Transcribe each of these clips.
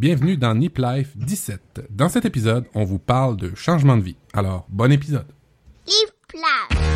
Bienvenue dans Nip Life 17. Dans cet épisode, on vous parle de changement de vie. Alors, bon épisode. Nip.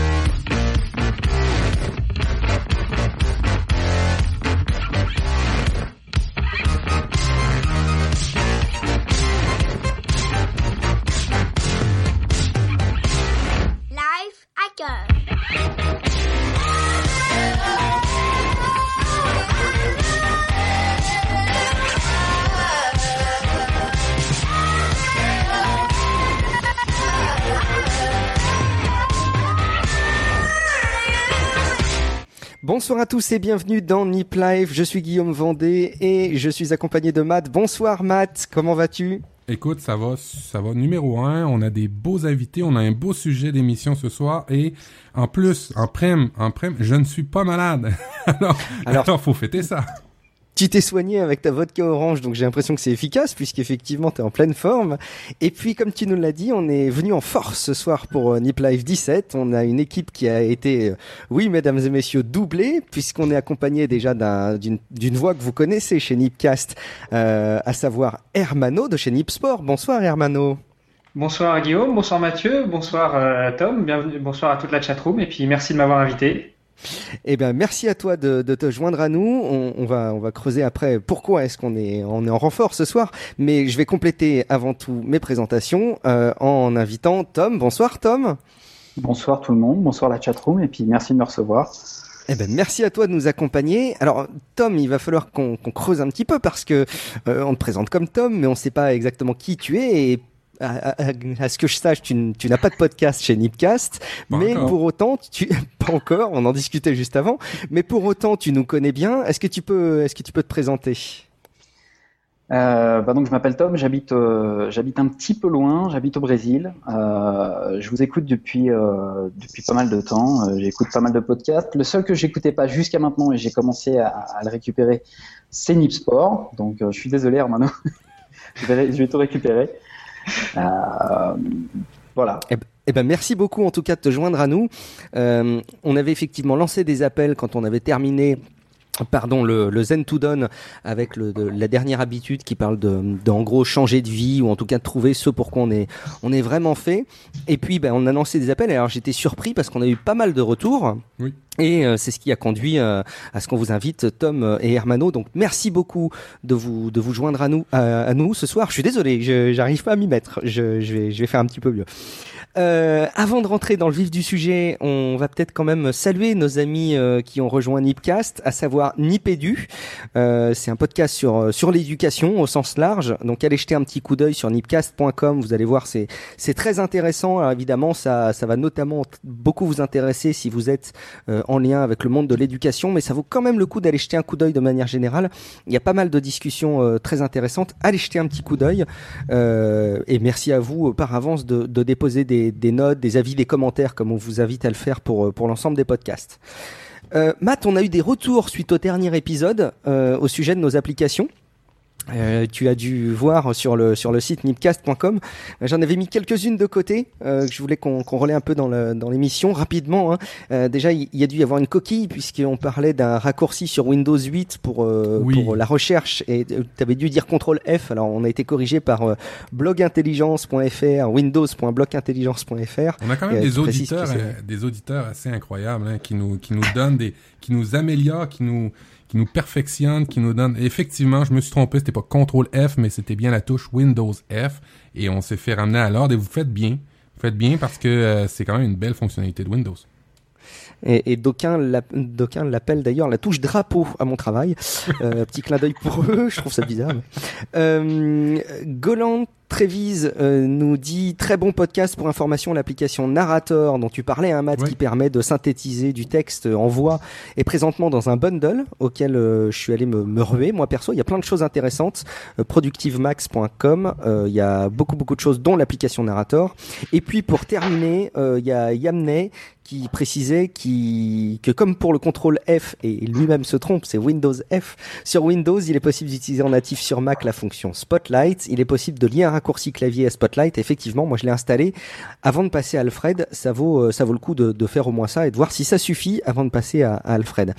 Bonsoir à tous et bienvenue dans Nip Life. Je suis Guillaume Vendée et je suis accompagné de Matt. Bonsoir Matt, comment vas-tu? Écoute, ça va, ça va numéro un. On a des beaux invités, on a un beau sujet d'émission ce soir et en plus, en prime, en prime, je ne suis pas malade. alors, Alors- alors, faut fêter ça. Tu t'es soigné avec ta vodka orange, donc j'ai l'impression que c'est efficace puisqu'effectivement tu es en pleine forme. Et puis comme tu nous l'as dit, on est venu en force ce soir pour euh, Nip Life 17. On a une équipe qui a été, euh, oui mesdames et messieurs, doublée puisqu'on est accompagné déjà d'un- d'une voix que vous connaissez chez Nipcast, euh, à savoir Hermano de chez Nip Sport. Bonsoir Hermano. Bonsoir Guillaume, bonsoir Mathieu, bonsoir Tom, bienvenue, bonsoir à toute la chatroom et puis merci de m'avoir invité. Eh bien, merci à toi de, de te joindre à nous. On, on va, on va creuser après pourquoi est-ce qu'on est, on est en renfort ce soir. Mais je vais compléter avant tout mes présentations euh, en invitant Tom. Bonsoir Tom. Bonsoir tout le monde, bonsoir la chatroom et puis merci de me recevoir. Eh ben, merci à toi de nous accompagner. Alors, Tom, il va falloir qu'on creuse un petit peu parce que euh, on te présente comme Tom, mais on ne sait pas exactement qui tu es. Et à, à- à ce que je sache, tu, n'as pas de podcast chez Nipcast, Pas mais encore. pour autant, tu pas encore. On en discutait juste avant, mais pour autant, tu nous connais bien. Est-ce que tu peux, est-ce que tu peux te présenter? Euh, bah donc je m'appelle Tom, j'habite euh, j'habite un petit peu loin, j'habite au Brésil. Euh, je vous écoute depuis euh, depuis pas mal de temps. Euh, j'écoute pas mal de podcasts. Le seul que j'écoutais pas jusqu'à maintenant et j'ai commencé à, à le récupérer, c'est Nip Sport. Donc euh, je suis désolé Hermano, je vais je vais tout récupérer. Euh, voilà. Eh ben, merci beaucoup en tout cas de te joindre à nous. Euh, on avait effectivement lancé des appels quand on avait terminé. Pardon, le, le Zen to Done avec le, de- la dernière habitude qui parle de, de, en gros changer de vie ou en tout cas de trouver ce pour quoi on est, on est vraiment fait. Et puis ben, on a lancé des appels. Alors j'étais surpris parce qu'on a eu pas mal de retours. Oui. Et euh, c'est ce qui a conduit euh, à ce qu'on vous invite, Tom euh, et Hermano. Donc merci beaucoup de vous de vous joindre à nous à, à nous ce soir. Je suis désolé, je j'arrive pas à m'y mettre. Je, je vais je vais faire un petit peu mieux. Euh, avant de rentrer dans le vif du sujet, on va peut-être quand même saluer nos amis qui ont rejoint Nipcast, à savoir Nipedu. Euh, c'est un podcast sur sur l'éducation au sens large. Donc allez jeter un petit coup d'œil sur nipcast.com. Vous allez voir, c'est c'est très intéressant. Alors évidemment, ça ça va notamment beaucoup vous intéresser si vous êtes euh, en lien avec le monde de l'éducation, mais ça vaut quand même le coup d'aller jeter un coup d'œil de manière générale. Il y a pas mal de discussions euh, très intéressantes. Allez jeter un petit coup d'œil. Euh, et merci à vous euh, par avance de, déposer des, notes, des avis, des commentaires, comme on vous invite à le faire pour, l'ensemble des podcasts. Matt, on a eu des retours suite au dernier épisode au sujet de nos applications. Euh, tu as dû voir sur le sur le site nipcast.com. Euh, J'en avais mis quelques-unes de côté euh, que je voulais qu'on qu'on relaie un peu dans le dans l'émission rapidement. hein. Euh, déjà, il y a dû y avoir une coquille puisqu'on parlait d'un raccourci sur Windows 8 pour euh, Oui. pour la recherche et tu avais dû dire CTRL F. Alors on a été corrigé par blogintelligence.fr, windows.blogintelligence.fr. On a quand même des auditeurs, des auditeurs assez incroyables hein, qui nous qui nous donnent des, qui nous améliorent, qui nous qui nous perfectionnent, qui nous donnent. Effectivement, je me suis trompé, c'était pas CTRL F, mais c'était bien la touche Windows F, et on s'est fait ramener à l'ordre. Et vous faites bien, vous faites bien parce que euh, c'est quand même une belle fonctionnalité de Windows. Et, et d'aucuns l'app- d'aucuns l'appellent d'ailleurs la touche drapeau à mon travail. Euh, petit clin d'œil pour eux, je trouve ça bizarre. Euh, Golan Trévise euh, nous dit très bon podcast pour information l'application Narrator dont tu parlais, hein, Matt, qui permet de synthétiser du texte en voix et présentement dans un bundle auquel euh, je suis allé me, me ruer. Moi perso, il y a plein de choses intéressantes. Euh, productivemax.com, euh, il y a beaucoup beaucoup de choses dont l'application Narrator. Et puis pour terminer, euh, il y a Yamney qui précisait qui, que comme pour le contrôle F, et lui-même se trompe, c'est Windows F, sur Windows, il est possible d'utiliser en natif sur Mac la fonction Spotlight. Il est possible de lier un raccourci clavier à Spotlight. Effectivement, moi je l'ai installé. Avant de passer à Alfred, ça vaut, euh, ça vaut le coup de, de, faire au moins ça et de voir si ça suffit avant de passer à, à Alfred.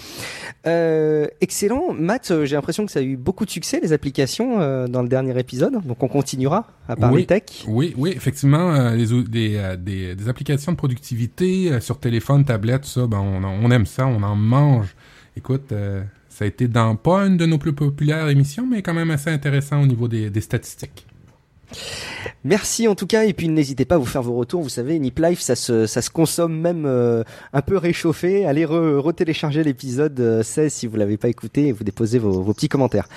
Euh, excellent. Matt, euh, j'ai l'impression que ça a eu beaucoup de succès, les applications, euh, dans le dernier épisode. Donc on continuera à parler oui, tech. Oui, oui, effectivement, euh, les, des, des, des, applications de productivité sur téléphone, tablette, tout ça, ben, on, on, aime ça, on en mange. Écoute, ça a été dans pas une de nos plus populaires émissions, mais quand même assez intéressant au niveau des, des statistiques. Merci en tout cas et puis n'hésitez pas à vous faire vos retours. Vous savez, Nip Life ça se ça se consomme même euh, un peu réchauffé. Allez re, retélécharger l'épisode 16 si vous l'avez pas écouté et vous déposez vos, vos, petits commentaires.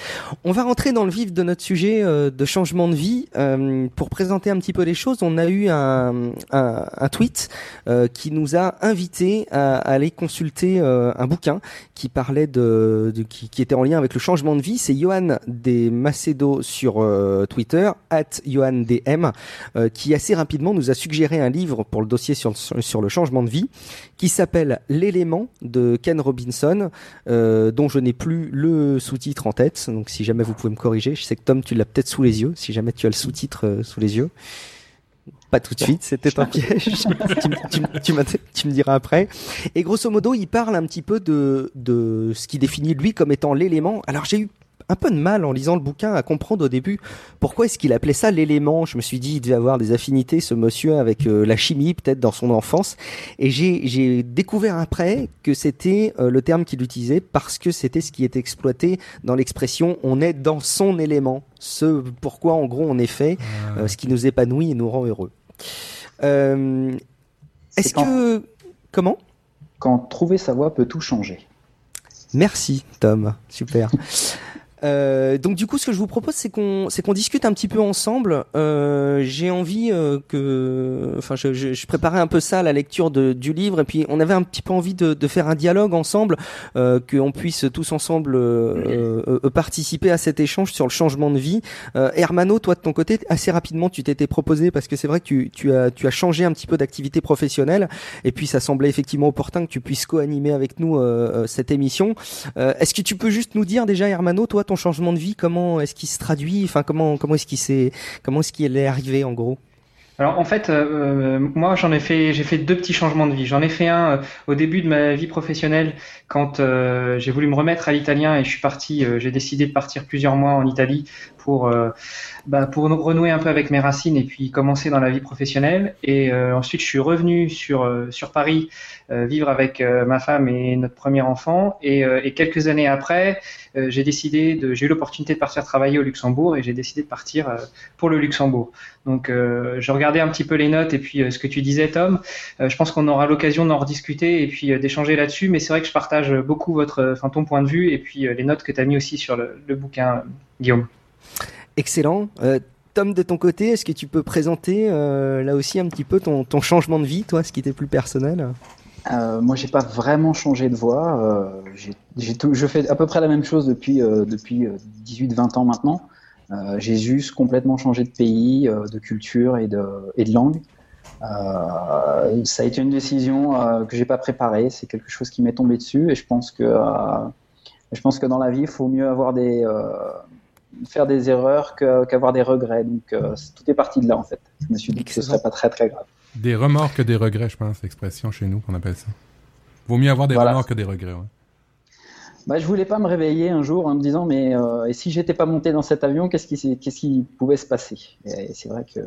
On va rentrer dans le vif de notre sujet euh, de changement de vie euh, pour présenter un petit peu les choses. On a eu un un, un tweet qui nous a invités à, aller consulter un bouquin qui parlait de, de qui, qui, était en lien avec le changement de vie. C'est Johan des Macedo sur Twitter at JohanDM, euh, qui assez rapidement nous a suggéré un livre pour le dossier sur, sur le changement de vie, qui s'appelle L'élément de Ken Robinson, euh, dont je n'ai plus le sous-titre en tête. Donc si jamais vous pouvez me corriger, je sais que Tom, tu l'as peut-être sous les yeux, si jamais tu as le sous-titre euh, sous les yeux. Pas tout de suite, c'était un piège. tu, tu, tu, tu, me diras après. Et grosso modo, il parle un petit peu de, de ce qui définit lui comme étant l'élément. Alors j'ai eu un peu de mal en lisant le bouquin à comprendre au début pourquoi est-ce qu'il appelait ça l'élément. Je me suis dit il devait avoir des affinités ce monsieur avec euh, la chimie peut-être dans son enfance et j'ai découvert après que c'était euh, le terme qu'il utilisait parce que c'était ce qui était exploité dans l'expression on est dans son élément, ce pourquoi en gros on est fait, euh, ce qui nous épanouit et nous rend heureux. est-ce quand... que comment? Quand trouver sa voie peut tout changer. Merci Tom, super. Euh, donc du coup, ce que je vous propose, c'est qu'on c'est qu'on discute un petit peu ensemble. Euh, J'ai envie euh, que, enfin, je, je, je, préparais un peu ça à la lecture de, du livre, et puis on avait un petit peu envie de, de faire un dialogue ensemble, euh, qu'on puisse tous ensemble euh, participer à cet échange sur le changement de vie. Hermano, toi de ton côté, assez rapidement, tu t'étais proposé parce que c'est vrai que tu, tu as tu as changé un petit peu d'activité professionnelle, et puis ça semblait effectivement opportun que tu puisses co-animer avec nous cette émission. Est-ce que tu peux juste nous dire déjà, Hermano, toi ton changement de vie Comment est-ce qu'il se traduit Enfin, comment comment est-ce qu'il s'est comment est-ce qu'il est arrivé en gros? Alors en fait, euh, moi j'en ai fait, j'ai fait deux petits changements de vie. J'en ai fait un euh, au début de ma vie professionnelle quand euh, j'ai voulu me remettre à l'italien et je suis parti. j'ai décidé de partir plusieurs mois en Italie pour bah, pour renouer un peu avec mes racines et puis commencer dans la vie professionnelle. Et ensuite je suis revenu sur sur Paris vivre avec ma femme et notre premier enfant. Et, quelques années après, j'ai décidé j'ai eu l'opportunité de partir travailler au Luxembourg et j'ai décidé de partir pour le Luxembourg. Donc je regardais un petit peu les notes et puis euh, ce que tu disais Tom. Euh, je pense qu'on aura l'occasion d'en rediscuter et puis euh, d'échanger là-dessus. Mais c'est vrai que je partage beaucoup votre, ton point de vue et puis les notes que tu as mis aussi sur le bouquin, Guillaume. Excellent. Tom, de ton côté, est-ce que tu peux présenter là aussi un petit peu ton, changement de vie, toi, ce qui était plus personnel? Euh, moi, j'ai pas vraiment changé de voie. Euh, tout, je fais à peu près la même chose depuis euh, depuis 18-20 ans maintenant. Euh, j'ai juste complètement changé de pays, euh, de culture et de, et de langue. Euh, ça a été une décision que j'ai pas préparée. C'est quelque chose qui m'est tombé dessus et je pense que je pense que dans la vie, il faut mieux avoir des faire des erreurs qu'avoir des regrets. Donc tout est parti de là en fait. Je me suis dit que ce serait pas très très grave. Des remords que des regrets, je pense, l'expression chez nous qu'on appelle ça. Vaut mieux avoir des voilà. remords que des regrets. Ouais. Bah, je voulais pas me réveiller un jour en me disant mais euh, et si j'étais pas monté dans cet avion, qu'est-ce qui, qu'est-ce qui pouvait se passer? Et c'est vrai que euh,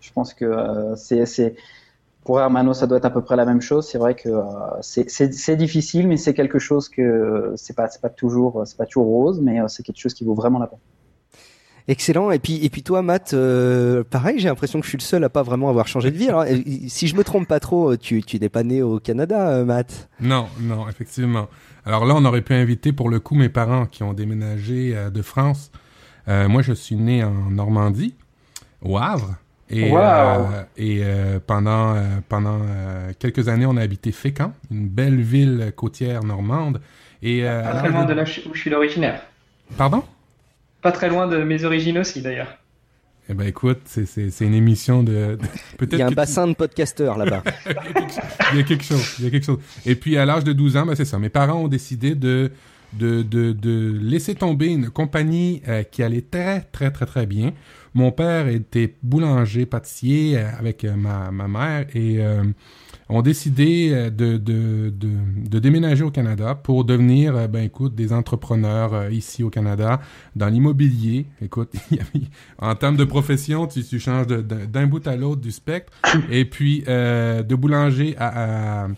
je pense que euh, c'est pour Hermano, ça doit être à peu près la même chose. C'est vrai que euh, c'est, difficile, mais c'est quelque chose que c'est pas c'est pas toujours c'est pas toujours rose, mais c'est quelque chose qui vaut vraiment la peine. Excellent. Et puis, et puis toi, Matt, euh, pareil, j'ai l'impression que je suis le seul à pas vraiment avoir changé de vie. Alors, si je me trompe pas trop, tu, tu n'es pas né au Canada, euh, Matt? Non, non, effectivement. Alors là, on aurait pu inviter pour le coup mes parents qui ont déménagé euh, de France. Euh, moi, je suis né en Normandie, au Havre. Et, wow. euh, et euh, pendant, pendant quelques années, on a habité Fécamp, une belle ville côtière normande. Et, pas très loin de là où je suis l'originaire. Pardon? Pas très loin de mes origines aussi, d'ailleurs. Eh ben écoute, c'est, c'est, c'est une émission de... de- peut-être Il y a un tu- bassin de podcasteurs là-bas. il y a quelque chose, il y a quelque chose. Et puis à l'âge de 12 ans, ben c'est ça. Mes parents ont décidé de de, de, de laisser tomber une compagnie euh, qui allait très très très très bien. Mon père était boulanger pâtissier euh, avec euh, ma, ma mère et ont décidé de, de, de, déménager au Canada pour devenir, ben écoute, des entrepreneurs ici au Canada dans l'immobilier. Écoute, en termes de profession, tu, tu changes d'un bout à l'autre du spectre. Et puis de boulanger à,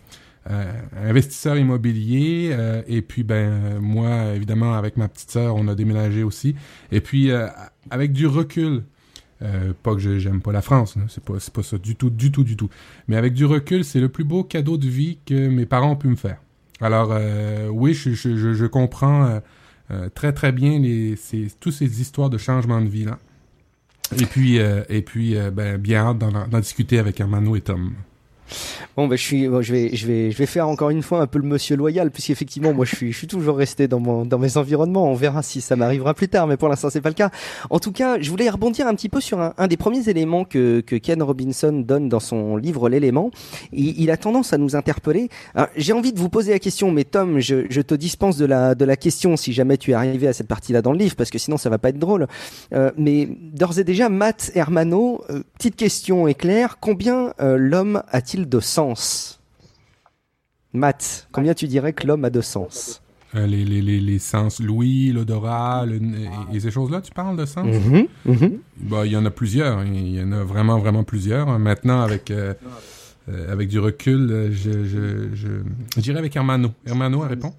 investisseur immobilier. euh, et puis ben euh, moi, évidemment, avec ma petite sœur, on a déménagé aussi. Et puis euh, avec du recul. Euh, pas que j'aime pas la France, c'est pas pas ça du tout, du tout, du tout. Mais avec du recul, c'est le plus beau cadeau de vie que mes parents ont pu me faire. Alors euh, oui, je, je, je, je comprends euh, euh, très très bien les ces, toutes ces histoires de changement de vie là. Et puis euh, et puis euh, ben, bien hâte d'en, d'en discuter avec Hermano et Tom. Bon, ben, je suis, bon, je vais, je vais, je vais faire encore une fois un peu le monsieur loyal, puisqu'effectivement, moi, je suis, je suis toujours resté dans mon, dans mes environnements. On verra si ça m'arrivera plus tard, mais pour l'instant, c'est pas le cas. En tout cas, je voulais rebondir un petit peu sur un, un des premiers éléments que, que Ken Robinson donne dans son livre L'élément. Il, il a tendance à nous interpeller. J'ai envie de vous poser la question, mais Tom, je, je te dispense de la, de la question si jamais tu es arrivé à cette partie-là dans le livre, parce que sinon, ça va pas être drôle. Euh, mais d'ores et déjà, Matt Hermano, euh, petite question éclair, combien euh, l'homme a-t-il de sens Matt, combien tu dirais que l'homme a de sens? Euh, les, les, les, les sens, l'ouïe, l'odorat, le, et, et ces choses-là, tu parles de sens? Mhm, mhm. Bah, il y en a plusieurs. Il y en a vraiment, vraiment plusieurs. Maintenant, avec, euh, euh, avec du recul, je, je, je, je dirais avec Hermano. Hermano, elle répond?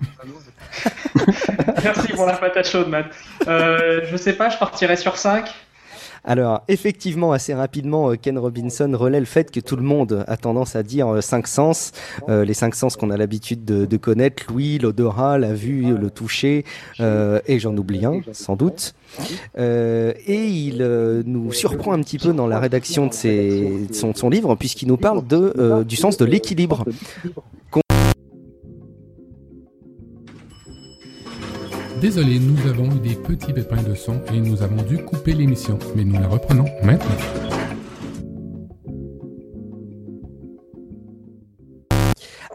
Merci pour la patate chaude, Matt. Euh, je sais pas, je partirais sur 5. Alors, effectivement, assez rapidement, euh, Ken Robinson relaie le fait que tout le monde a tendance à dire euh, cinq sens, euh, les cinq sens qu'on a l'habitude de, de connaître, l'ouïe, l'odorat, la vue, le toucher, euh, et j'en oublie un, sans doute. Euh, et il euh, nous surprend un petit peu dans la rédaction de, ses, de son, son livre, puisqu'il nous parle de, du sens de l'équilibre. Désolé, nous avons eu des petits pépins de son et nous avons dû couper l'émission. Mais nous la reprenons maintenant.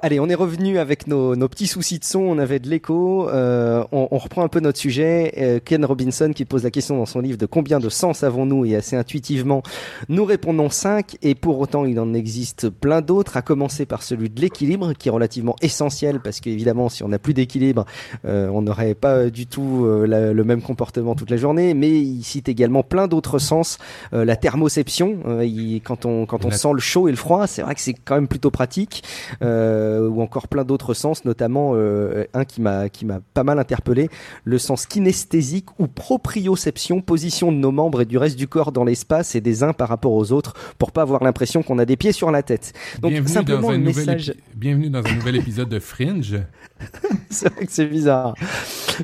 Allez, on est revenu avec nos, nos petits soucis de son. On avait de l'écho. Euh, on, on reprend un peu notre sujet. Euh, Ken Robinson qui pose la question dans son livre de combien de sens avons-nous et assez intuitivement, nous répondons 5 et pour autant il en existe plein d'autres. À commencer par celui de l'équilibre qui est relativement essentiel parce qu'évidemment si on n'a plus d'équilibre, euh, on n'aurait pas du tout euh, la- le même comportement toute la journée. Mais il cite également plein d'autres sens. Euh, la thermoception, euh, il- quand on quand on sent le chaud et le froid, c'est vrai que c'est quand même plutôt pratique euh, ou encore plein d'autres sens, notamment euh, un qui m'a qui m'a pas mal interpellé, le sens kinesthésique ou proprioception, position de nos membres et du reste du corps dans l'espace et des uns par rapport aux autres, pour pas avoir l'impression qu'on a des pieds sur la tête. Donc bienvenue, simplement dans un le message. épi- bienvenue dans un nouvel épisode de Fringe. c'est vrai que c'est bizarre.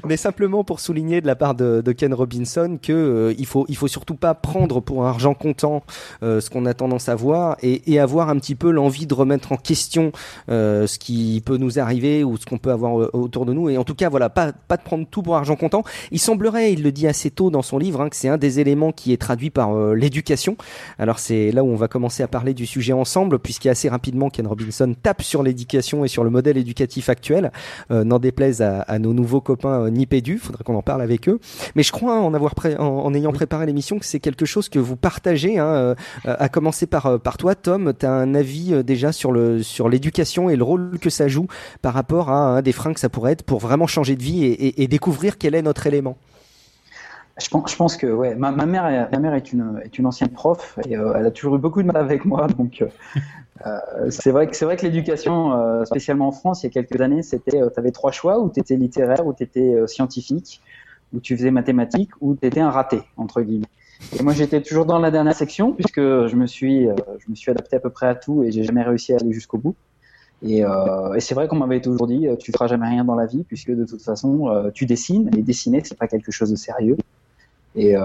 Mais simplement pour souligner de la part de, Ken Robinson que euh, il faut il faut surtout pas prendre pour argent comptant euh, ce qu'on a tendance à voir et, et avoir un petit peu l'envie de remettre en question euh, ce qui peut nous arriver ou ce qu'on peut avoir euh, autour de nous et en tout cas voilà pas pas de prendre tout pour argent comptant. Il semblerait, il le dit assez tôt dans son livre, hein, que c'est un des éléments qui est traduit par euh, l'éducation. Alors c'est là où on va commencer à parler du sujet ensemble puisqu'assez rapidement Ken Robinson tape sur l'éducation et sur le modèle éducatif actuel n'en déplaise à, à nos nouveaux copains euh, Nipédu, faudrait qu'on en parle avec eux. Mais je crois en avoir pré- en, en ayant préparé l'émission que c'est quelque chose que vous partagez. Hein, euh, à commencer par euh, par toi, Tom, tu as un avis euh, déjà sur le sur l'éducation et le rôle que ça joue par rapport à un des freins que ça pourrait être pour vraiment changer de vie et, et- et découvrir quel est notre élément? Je pense, je pense que ouais, ma, ma mère, est- ma mère est une, est une ancienne prof et euh, elle a toujours eu beaucoup de mal avec moi. Donc, euh, euh, c'est vrai que c'est vrai que l'éducation, euh, spécialement en France, il y a quelques années, c'était, tu avais trois choix où tu étais littéraire, où tu étais scientifique, où tu faisais mathématiques, où tu étais un raté entre guillemets. Et moi, j'étais toujours dans la dernière section puisque je me suis, euh, je me suis adapté à peu près à tout et j'ai jamais réussi à aller jusqu'au bout. Et, euh, c'est vrai qu'on m'avait toujours dit, euh, tu feras jamais rien dans la vie puisque de toute façon, euh, tu dessines et dessiner, c'est pas quelque chose de sérieux. Et euh,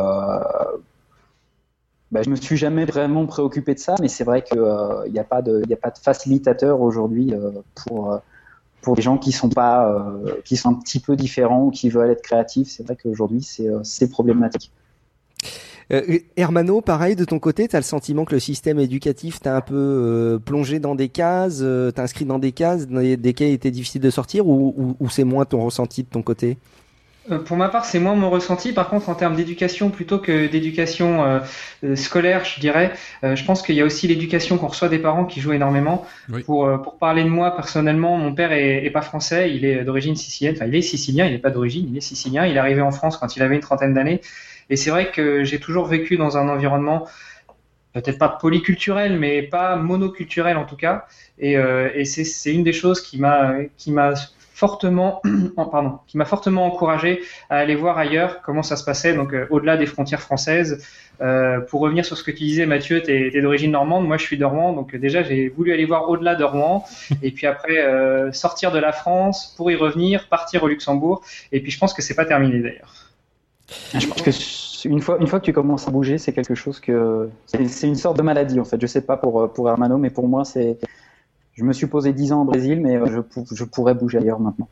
bah, je me suis jamais vraiment préoccupé de ça, mais c'est vrai qu'il n'y a pas de, il a pas de facilitateur aujourd'hui euh, pour euh, pour les gens qui sont euh, un petit peu différents ou qui veulent être créatifs. C'est vrai qu'aujourd'hui c'est euh, problématique. Euh, Hermano, pareil, de ton côté, tu as le sentiment que le système éducatif t'a un peu euh, plongé dans des cases, euh, t'a inscrit dans des cases desquelles il était difficile de sortir ou, c'est moins ton ressenti de ton côté? Euh, Pour ma part, c'est moins mon ressenti. Par contre, en termes d'éducation, plutôt que d'éducation euh, euh, scolaire, je dirais, euh, je pense qu'il y a aussi l'éducation qu'on reçoit des parents qui joue énormément. Oui. Pour, euh, pour parler de moi personnellement, mon père est, est pas français, il est d'origine sicilienne. Enfin, il est sicilien, il n'est pas d'origine, il est sicilien. Il est arrivé en France quand il avait une trentaine d'années. Et c'est vrai que j'ai toujours vécu dans un environnement peut-être pas polyculturel, mais pas monoculturel en tout cas. Et, euh, et c'est c'est une des choses qui m'a qui m'a fortement, pardon, qui m'a fortement encouragé à aller voir ailleurs comment ça se passait, donc euh, au-delà des frontières françaises. Euh, pour revenir sur ce que tu disais, Mathieu, tu es, d'origine normande, moi je suis de Rouen, donc euh, déjà j'ai voulu aller voir au-delà de Rouen, et puis après euh, sortir de la France pour y revenir, partir au Luxembourg, et puis je pense que c'est pas terminé d'ailleurs. Je pense que une fois, une fois que tu commences à bouger, c'est quelque chose que c'est c'est une sorte de maladie en fait. Je sais pas pour pour Hermano, mais pour moi c'est. Je me suis posé 10 ans au Brésil, mais euh, je, je pourrais bouger ailleurs maintenant.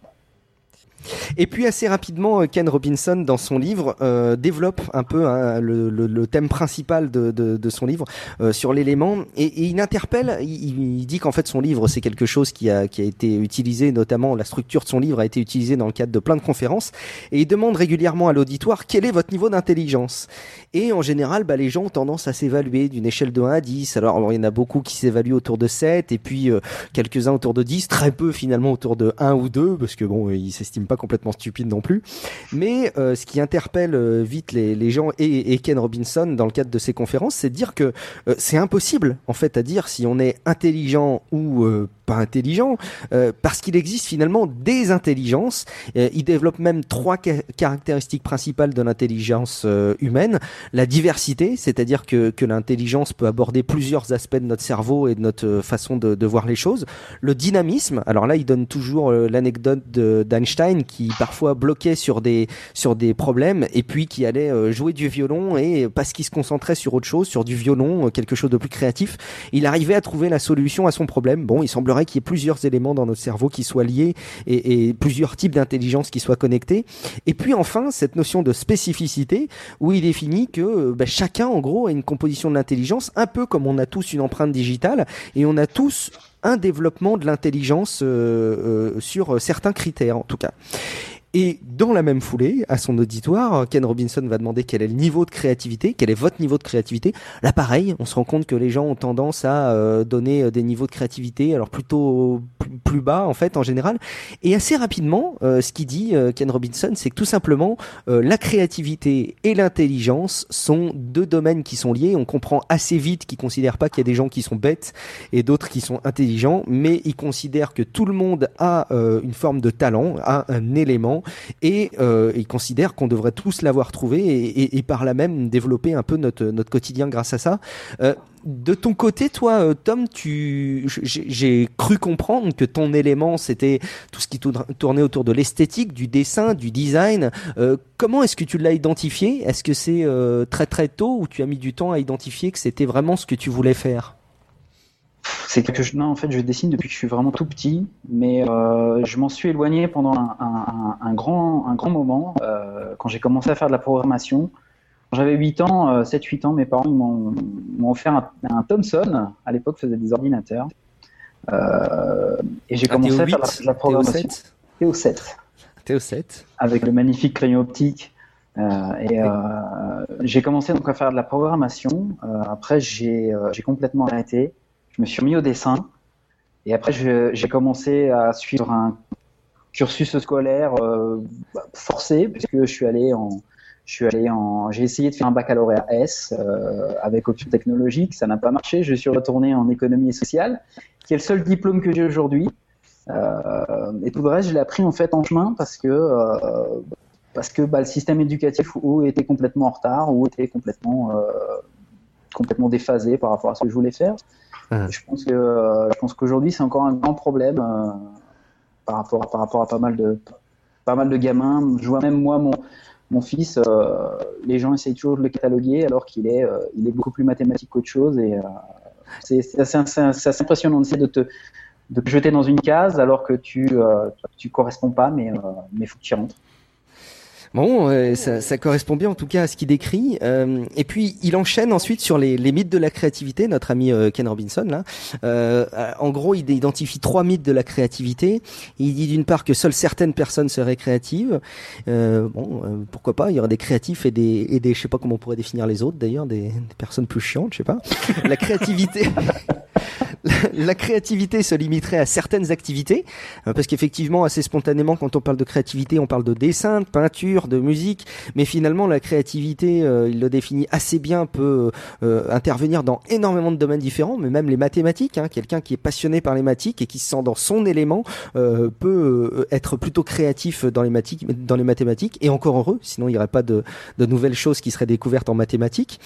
Et puis assez rapidement, euh, Ken Robinson, dans son livre, euh, développe un peu hein, le, thème principal de, son livre euh, sur l'élément. Et, il interpelle, il, dit qu'en fait son livre, c'est quelque chose qui a, qui a été utilisé, notamment la structure de son livre a été utilisée dans le cadre de plein de conférences. Et il demande régulièrement à l'auditoire quel est votre niveau d'intelligence? Et en général, bah, les gens ont tendance à s'évaluer d'une échelle de 1 à 10. Alors, il y en a beaucoup qui s'évaluent autour de 7, et puis quelques-uns autour de 10, très peu finalement autour de 1 ou 2, parce que bon, ils s'estiment pas complètement stupides non plus. Mais euh, ce qui interpelle euh, vite les, gens et, Ken Robinson dans le cadre de ces conférences, c'est de dire que euh, c'est impossible en fait à dire si on est intelligent ou pas intelligent, parce qu'il existe finalement des intelligences. Il développe même trois ca- caractéristiques principales de l'intelligence humaine la diversité, c'est-à-dire que, l'intelligence peut aborder plusieurs aspects de notre cerveau et de notre façon de, de voir les choses. Le dynamisme, alors là, il donne toujours l'anecdote de- qui parfois bloquait sur des sur des problèmes et puis qui allait euh, jouer du violon et parce qu'il se concentrait sur autre chose, sur du violon, euh, quelque chose de plus créatif, il arrivait à trouver la solution à son problème. Bon, il semblerait qu'il y ait plusieurs éléments dans notre cerveau qui soient liés et, et plusieurs types d'intelligence qui soient connectés. Et puis enfin, cette notion de spécificité où il définit que euh, bah, chacun, en gros, a une composition de l'intelligence, un peu comme on a tous une empreinte digitale, et on a tous un développement de l'intelligence euh, euh, sur certains critères, en tout cas. Et dans la même foulée, à son auditoire, Ken Robinson va demander quel est le niveau de créativité, quel est votre niveau de créativité. Là, pareil, on se rend compte que les gens ont tendance à euh, donner euh, des niveaux de créativité, alors plutôt plus, bas en fait en général. Et assez rapidement, euh, ce qu'il dit euh, Ken Robinson, c'est que tout simplement euh, la créativité et l'intelligence sont deux domaines qui sont liés. On comprend assez vite qu'il considère pas qu'il y a des gens qui sont bêtes et d'autres qui sont intelligents, mais il considère que tout le monde a euh, une forme de talent, a un élément et euh, il considère qu'on devrait tous l'avoir trouvé et, par là même développer un peu notre, notre quotidien grâce à ça. Euh, de ton côté, toi, euh, Tom, tu, j'ai cru comprendre que ton élément, c'était tout ce qui tournait autour de l'esthétique, du dessin, du design. Comment est-ce que tu l'as identifié? Est-ce que c'est très très tôt ou tu as mis du temps à identifier que c'était vraiment ce que tu voulais faire? C'est quelque chose. Non, en fait, je dessine depuis que je suis vraiment tout petit, mais euh, je m'en suis éloigné pendant un, un- un- un grand, un grand moment euh, quand j'ai commencé à faire de la programmation. Quand j'avais 8 ans, euh, 7-8 ans, mes parents m'ont m'ont offert un, un Thomson. À l'époque, faisait des ordinateurs. Euh, et j'ai Un commencé à faire de la, TO8, de la programmation. TO7 TO7 TO7 avec le magnifique crayon optique. Euh, et euh, j'ai commencé donc à faire de la programmation. Euh, après, j'ai j'ai complètement arrêté. Je me suis remis au dessin. Et après, j'ai commencé à suivre un cursus scolaire euh, forcé, puisque j'ai essayé de faire un baccalauréat S euh, avec option technologique, ça n'a pas marché. Je suis retourné en économie et sociale, qui est le seul diplôme que j'ai aujourd'hui. Euh, et tout le reste, je l'ai appris en fait en chemin parce que parce que bah, le système éducatif ou était complètement en retard ou était complètement complètement déphasé par rapport à ce que je voulais faire. Je pense que euh, je pense qu'aujourd'hui c'est encore un grand problème euh, par rapport à, par rapport à pas mal de pas mal de gamins. Je vois même moi mon mon fils, euh, les gens essayent toujours de le cataloguer alors qu'il est il est beaucoup plus mathématique qu'autre chose et c'est assez, c'est assez impressionnant d'essayer de te de te jeter dans une case alors que tu tu corresponds pas mais mais faut que tu rentres. Bon, euh, ça, ça, correspond bien en tout cas à ce qu'il décrit. Euh, et puis il enchaîne ensuite sur les, les mythes de la créativité, notre ami euh, Ken Robinson là. Euh, en gros, il identifie trois mythes de la créativité. Il dit d'une part que seules certaines personnes seraient créatives. bon, pourquoi pas? Il y aurait des créatifs et des, et des, je sais pas comment on pourrait définir les autres d'ailleurs, des, des personnes plus chiantes, je sais pas. La créativité. créativité se limiterait à certaines activités, euh, parce qu'effectivement, assez spontanément, quand on parle de créativité, on parle de dessin, de peinture, de musique, mais finalement, la créativité, euh, il le définit assez bien, peut euh, intervenir dans énormément de domaines différents, mais même les mathématiques. Hein, Quelqu'un qui est passionné par les mathématiques et qui se sent dans son élément peut être plutôt créatif dans les, mathématiques, dans les mathématiques, et encore heureux, sinon il n'y aurait pas de, de nouvelles choses qui seraient découvertes en mathématiques.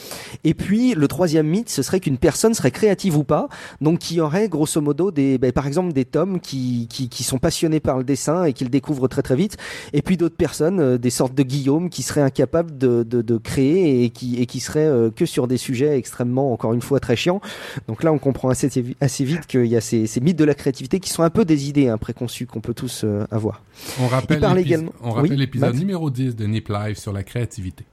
Et puis, le troisième mythe, ce serait qu'une personne serait créative ou pas, donc qui grosso modo des, ben, par exemple des tomes qui, qui, qui, sont passionnés par le dessin et qui le découvrent très très vite, et puis d'autres personnes, euh, des sortes de Guillaume qui seraient incapables de, de, de créer et qui, et qui seraient euh, que sur des sujets extrêmement, encore une fois, très chiants. Donc là, on comprend assez, assez vite qu'il y a ces, ces mythes de la créativité qui sont un peu des idées hein, préconçues qu'on peut tous euh, avoir. On rappelle l'épisode numéro 10 de Nip Live sur la créativité.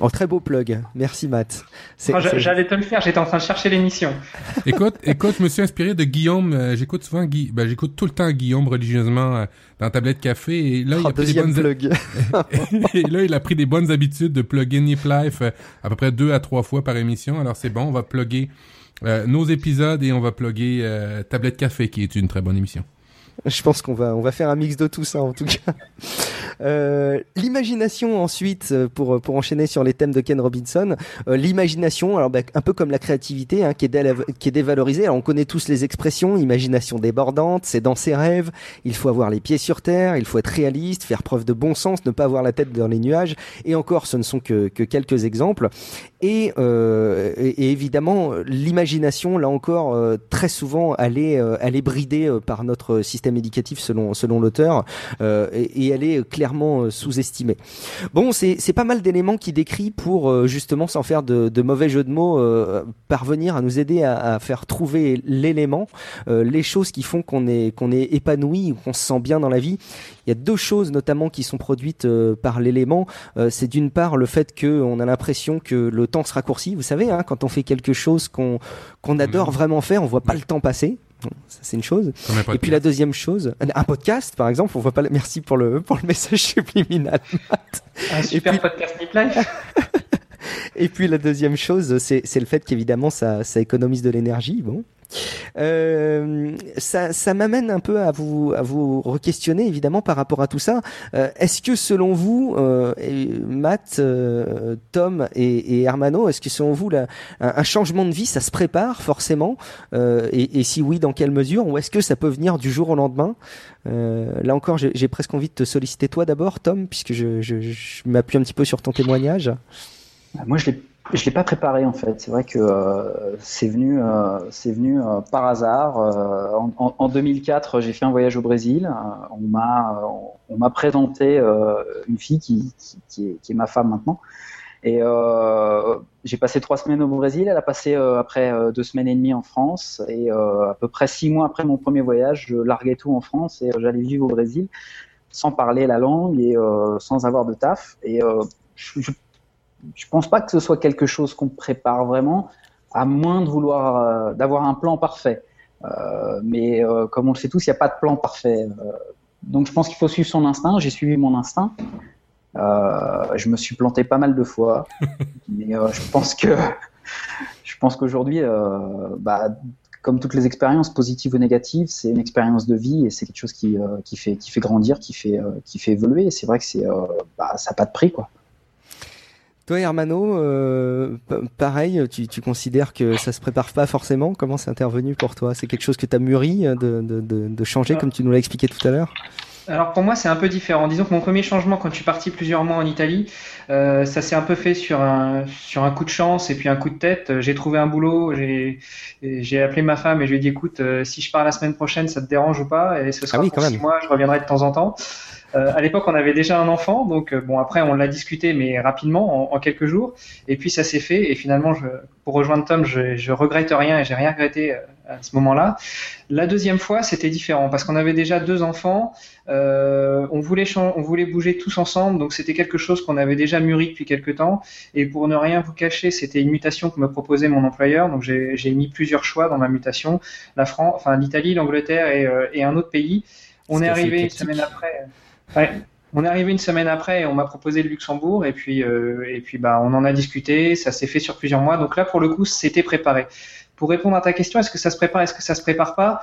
Oh, très beau plug. Merci, Matt. Oh, j'allais te le faire. J'étais en train de chercher l'émission. écoute, écoute, je me suis inspiré de Guillaume. Euh, j'écoute souvent Guy. Ben, j'écoute tout le temps Guillaume religieusement euh, dans Tablette Café. Et là, il a pris des bonnes. Plug. et là, il a pris des bonnes habitudes de plugger Nip Life euh, à peu près deux à trois fois par émission. Alors, c'est bon. On va plugger nos épisodes et on va plugger Tablette Café, qui est une très bonne émission. Je pense qu'on va on va faire un mix de tout ça en tout cas. Euh, l'imagination ensuite euh, pour pour enchaîner sur les thèmes de Ken Robinson. Euh, l'imagination, alors bah, un peu comme la créativité hein, qui est qui est dévalorisée. On connaît tous les expressions imagination débordante, c'est dans ses rêves. Il faut avoir les pieds sur terre, il faut être réaliste, faire preuve de bon sens, ne pas avoir la tête dans les nuages. Et encore, ce ne sont que que quelques exemples. Et, euh, et, évidemment, l'imagination, là encore, euh, très souvent, elle est, euh, elle est bridée par notre système éducatif selon, selon l'auteur, et, et, elle est clairement sous-estimée. Bon, c'est pas mal d'éléments qui décrit pour justement, sans faire de, de, mauvais jeux de mots, parvenir à nous aider à, à faire trouver l'élément, les choses qui font qu'on est, qu'on est épanoui, qu'on se sent bien dans la vie. Il y a deux choses notamment qui sont produites par l'élément. c'est d'une part le fait qu'on a l'impression que le temps se raccourcit. Vous savez, hein, quand on fait quelque chose qu'on qu'on adore mhm. vraiment faire, on voit pas le temps passer. Ça c'est une chose. Et puis la deuxième chose, un podcast par exemple, on voit pas. Merci pour le pour le message subliminal. Un super podcast Et puis la deuxième chose, c'est le fait qu'évidemment ça, ça économise de l'énergie. Bon, euh, ça, ça m'amène un peu à vous à vous re-questionner évidemment par rapport à tout ça. Euh, est-ce que selon vous, euh, Matt, euh, Tom et, et, Hermano, est-ce que selon vous, un, un, changement de vie, ça se prépare forcément? Euh, et, et, si oui, dans quelle mesure? Ou est-ce que ça peut venir du jour au lendemain? Là encore, j'ai presque envie de te solliciter toi d'abord, Tom, puisque je, je, je m'appuie un petit peu sur ton témoignage. Moi, je l'ai je l'ai pas préparé en fait. C'est vrai que euh, c'est venu, euh, c'est venu euh, par hasard. En, en, 2004, j'ai fait un voyage au Brésil. on m'a, on, m'a présenté une fille qui, qui, est, qui, est, ma femme maintenant. Et j'ai passé trois semaines au Brésil. Elle a passé après deux semaines et demie en France. Et à peu près six mois après mon premier voyage, je larguais tout en France et j'allais vivre au Brésil sans parler la langue et sans avoir de taf. Et je, je je pense pas que ce soit quelque chose qu'on prépare vraiment, à moins de vouloir euh, d'avoir un plan parfait. Euh, mais euh, comme on le sait tous, il n'y a pas de plan parfait. donc je pense qu'il faut suivre son instinct. J'ai suivi mon instinct. je me suis planté pas mal de fois, mais je pense que je pense qu'aujourd'hui, bah, comme toutes les expériences positives ou négatives, c'est une expérience de vie et c'est quelque chose qui, qui, fait, qui fait grandir, qui fait, qui fait évoluer. Et c'est vrai que c'est, bah, ça n'a pas de prix, quoi. Toi, Hermano, euh, pareil, tu, tu, considères que ça se prépare pas forcément? Comment c'est intervenu pour toi? C'est quelque chose que tu as mûri de, de, de, de changer, comme tu nous l'as expliqué tout à l'heure? Alors pour moi c'est un peu différent. Disons que mon premier changement quand je suis parti plusieurs mois en Italie, euh, ça s'est un peu fait sur un sur un coup de chance et puis un coup de tête. J'ai trouvé un boulot, j'ai j'ai appelé ma femme et je lui ai dit écoute euh, si je pars la semaine prochaine ça te dérange ou pas? Et ce sera ah oui, pour six mois, je reviendrai de temps en temps. Euh, à l'époque, on avait déjà un enfant, donc euh, bon après on l'a discuté, mais rapidement, en, quelques jours. Et puis ça s'est fait. Et finalement, je, pour rejoindre Tom, je, je regrette rien et j'ai rien regretté euh, à ce moment-là. La deuxième fois, c'était différent parce qu'on avait déjà deux enfants. Euh, on voulait on voulait bouger tous ensemble, donc c'était quelque chose qu'on avait déjà mûri depuis quelques temps. Et pour ne rien vous cacher, c'était une mutation que me proposait mon employeur. Donc j'ai mis plusieurs choix dans ma mutation la France, enfin l'Italie, l'Angleterre et, euh, et, un autre pays. On est, arrivé une semaine après. Ouais, on est arrivé une semaine après et on m'a proposé le Luxembourg et puis euh, et puis bah on en a discuté, ça s'est fait sur plusieurs mois. Donc là pour le coup c'était préparé. Pour répondre à ta question, est-ce que ça se prépare, est-ce que ça se prépare pas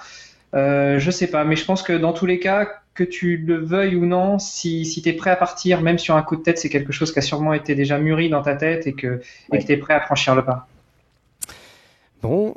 euh, Je sais pas, mais je pense que dans tous les cas, que tu le veuilles ou non, si, si tu es prêt à partir, même sur un coup de tête, c'est quelque chose qui a sûrement été déjà mûri dans ta tête et que et que tu es prêt à franchir le pas.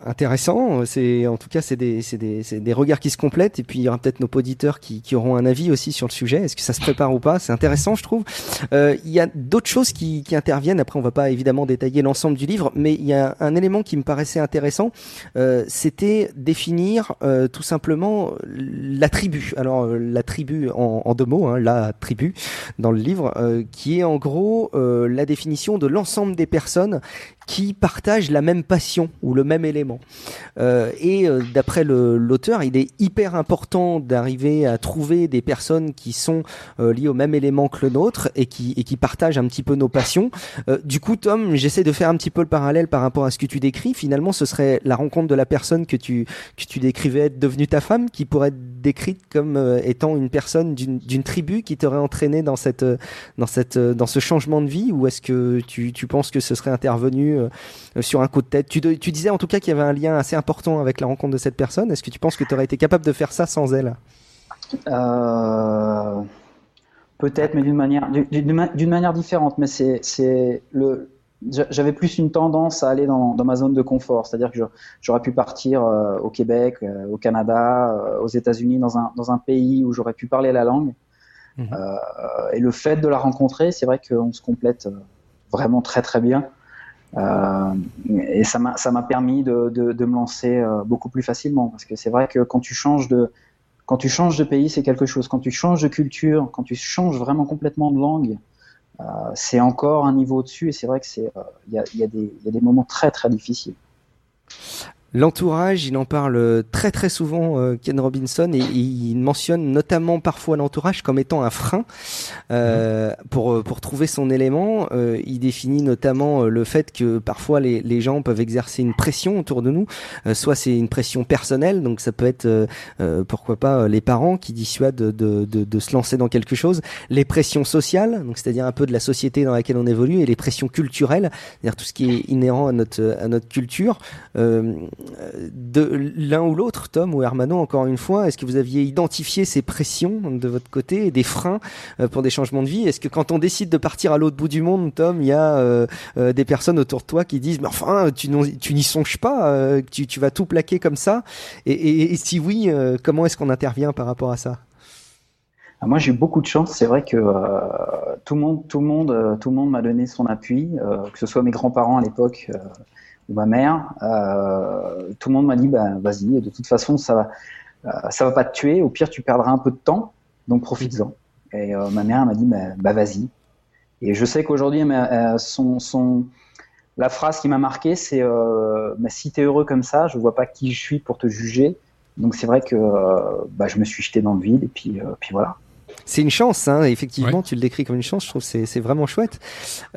Intéressant. C'est en tout cas c'est des, des, des regards qui se complètent et puis il y aura peut-être nos auditeurs qui, qui auront un avis aussi sur le sujet. Est-ce que ça se prépare ou pas? C'est intéressant, je trouve. Euh, il y a d'autres choses qui, qui interviennent. Après, on va pas évidemment détailler l'ensemble du livre, mais il y a un élément qui me paraissait intéressant. Euh, C'était définir euh, tout simplement la tribu. Alors euh, la tribu en, deux mots, hein, la tribu dans le livre, euh, qui est en gros euh, la définition de l'ensemble des personnes qui partagent la même passion ou le même élément. Euh, et euh, d'après l'auteur, il est hyper important d'arriver à trouver des personnes qui sont euh, liées au même élément que le nôtre et qui, et qui partagent un petit peu nos passions. Euh, du coup, Tom, j'essaie de faire un petit peu le parallèle par rapport à ce que tu décris. Finalement, ce serait la rencontre de la personne que tu, que tu décrivais être devenue ta femme, qui pourrait être décrite comme euh, étant une personne d'une tribu qui t'aurait entraîné dans cette, cette, dans ce changement de vie, ou est-ce que tu, penses que ce serait intervenu euh, sur un coup de tête? Tu, disais en tout cas qu'il y avait un lien assez important avec la rencontre de cette personne. Est-ce que tu penses que tu aurais été capable de faire ça sans elle? Euh, Peut-être, mais d'une manière, d'une manière différente. Mais c'est le. J'avais plus une tendance à aller dans, dans ma zone de confort, c'est-à-dire que j'aurais pu partir euh, au Québec, au Canada, aux États-Unis, dans un, dans un pays où j'aurais pu parler la langue. Mmh. et le fait de la rencontrer, c'est vrai qu'on se complète vraiment très très bien. Euh, et ça m'a permis de, de, de, me lancer euh, beaucoup plus facilement parce que c'est vrai que quand tu changes de quand tu changes de pays c'est quelque chose quand tu changes de culture quand tu changes vraiment complètement de langue euh, c'est encore un niveau au-dessus et c'est vrai que c'est il y y, a, des moments très très difficiles L'entourage, il en parle très très souvent, euh, Ken Robinson, et, il mentionne notamment parfois l'entourage comme étant un frein euh, mhm. pour euh, pour trouver son élément. Euh, il définit notamment le fait que parfois les, les gens peuvent exercer une pression autour de nous. soit c'est une pression personnelle, donc ça peut être pourquoi pas les parents qui dissuadent de, de, de, de, se lancer dans quelque chose. Les pressions sociales, donc c'est-à-dire un peu de la société dans laquelle on évolue, et les pressions culturelles, c'est-à-dire tout ce qui est inhérent à notre à notre culture de l'un ou l'autre, Tom ou Hermano, encore une fois, est-ce que vous aviez identifié ces pressions de votre côté, des freins euh, pour des changements de vie? Est-ce que quand on décide de partir à l'autre bout du monde, Tom, il y a euh, euh, des personnes autour de toi qui disent, mais enfin, tu, n'y songes pas, tu, vas tout plaquer comme ça? Et, et, si oui, comment est-ce qu'on intervient par rapport à ça? Ah, moi, j'ai eu beaucoup de chance. C'est vrai que tout le monde, tout le monde, tout le monde m'a donné son appui, que ce soit mes grands-parents à l'époque ma mère, euh, tout le monde m'a dit bah, vas-y, de toute façon ça va, euh, ça va pas te tuer, au pire tu perdras un peu de temps, donc profites-en. Et euh, ma mère m'a dit bah, vas-y. Et je sais qu'aujourd'hui la phrase qui m'a marqué c'est bah, si tu es heureux comme ça, je vois pas qui je suis pour te juger. Donc c'est vrai que bah, je me suis jeté dans le vide et puis voilà c'est une chance, hein, effectivement, tu le décris comme une chance, je trouve c'est c'est vraiment chouette.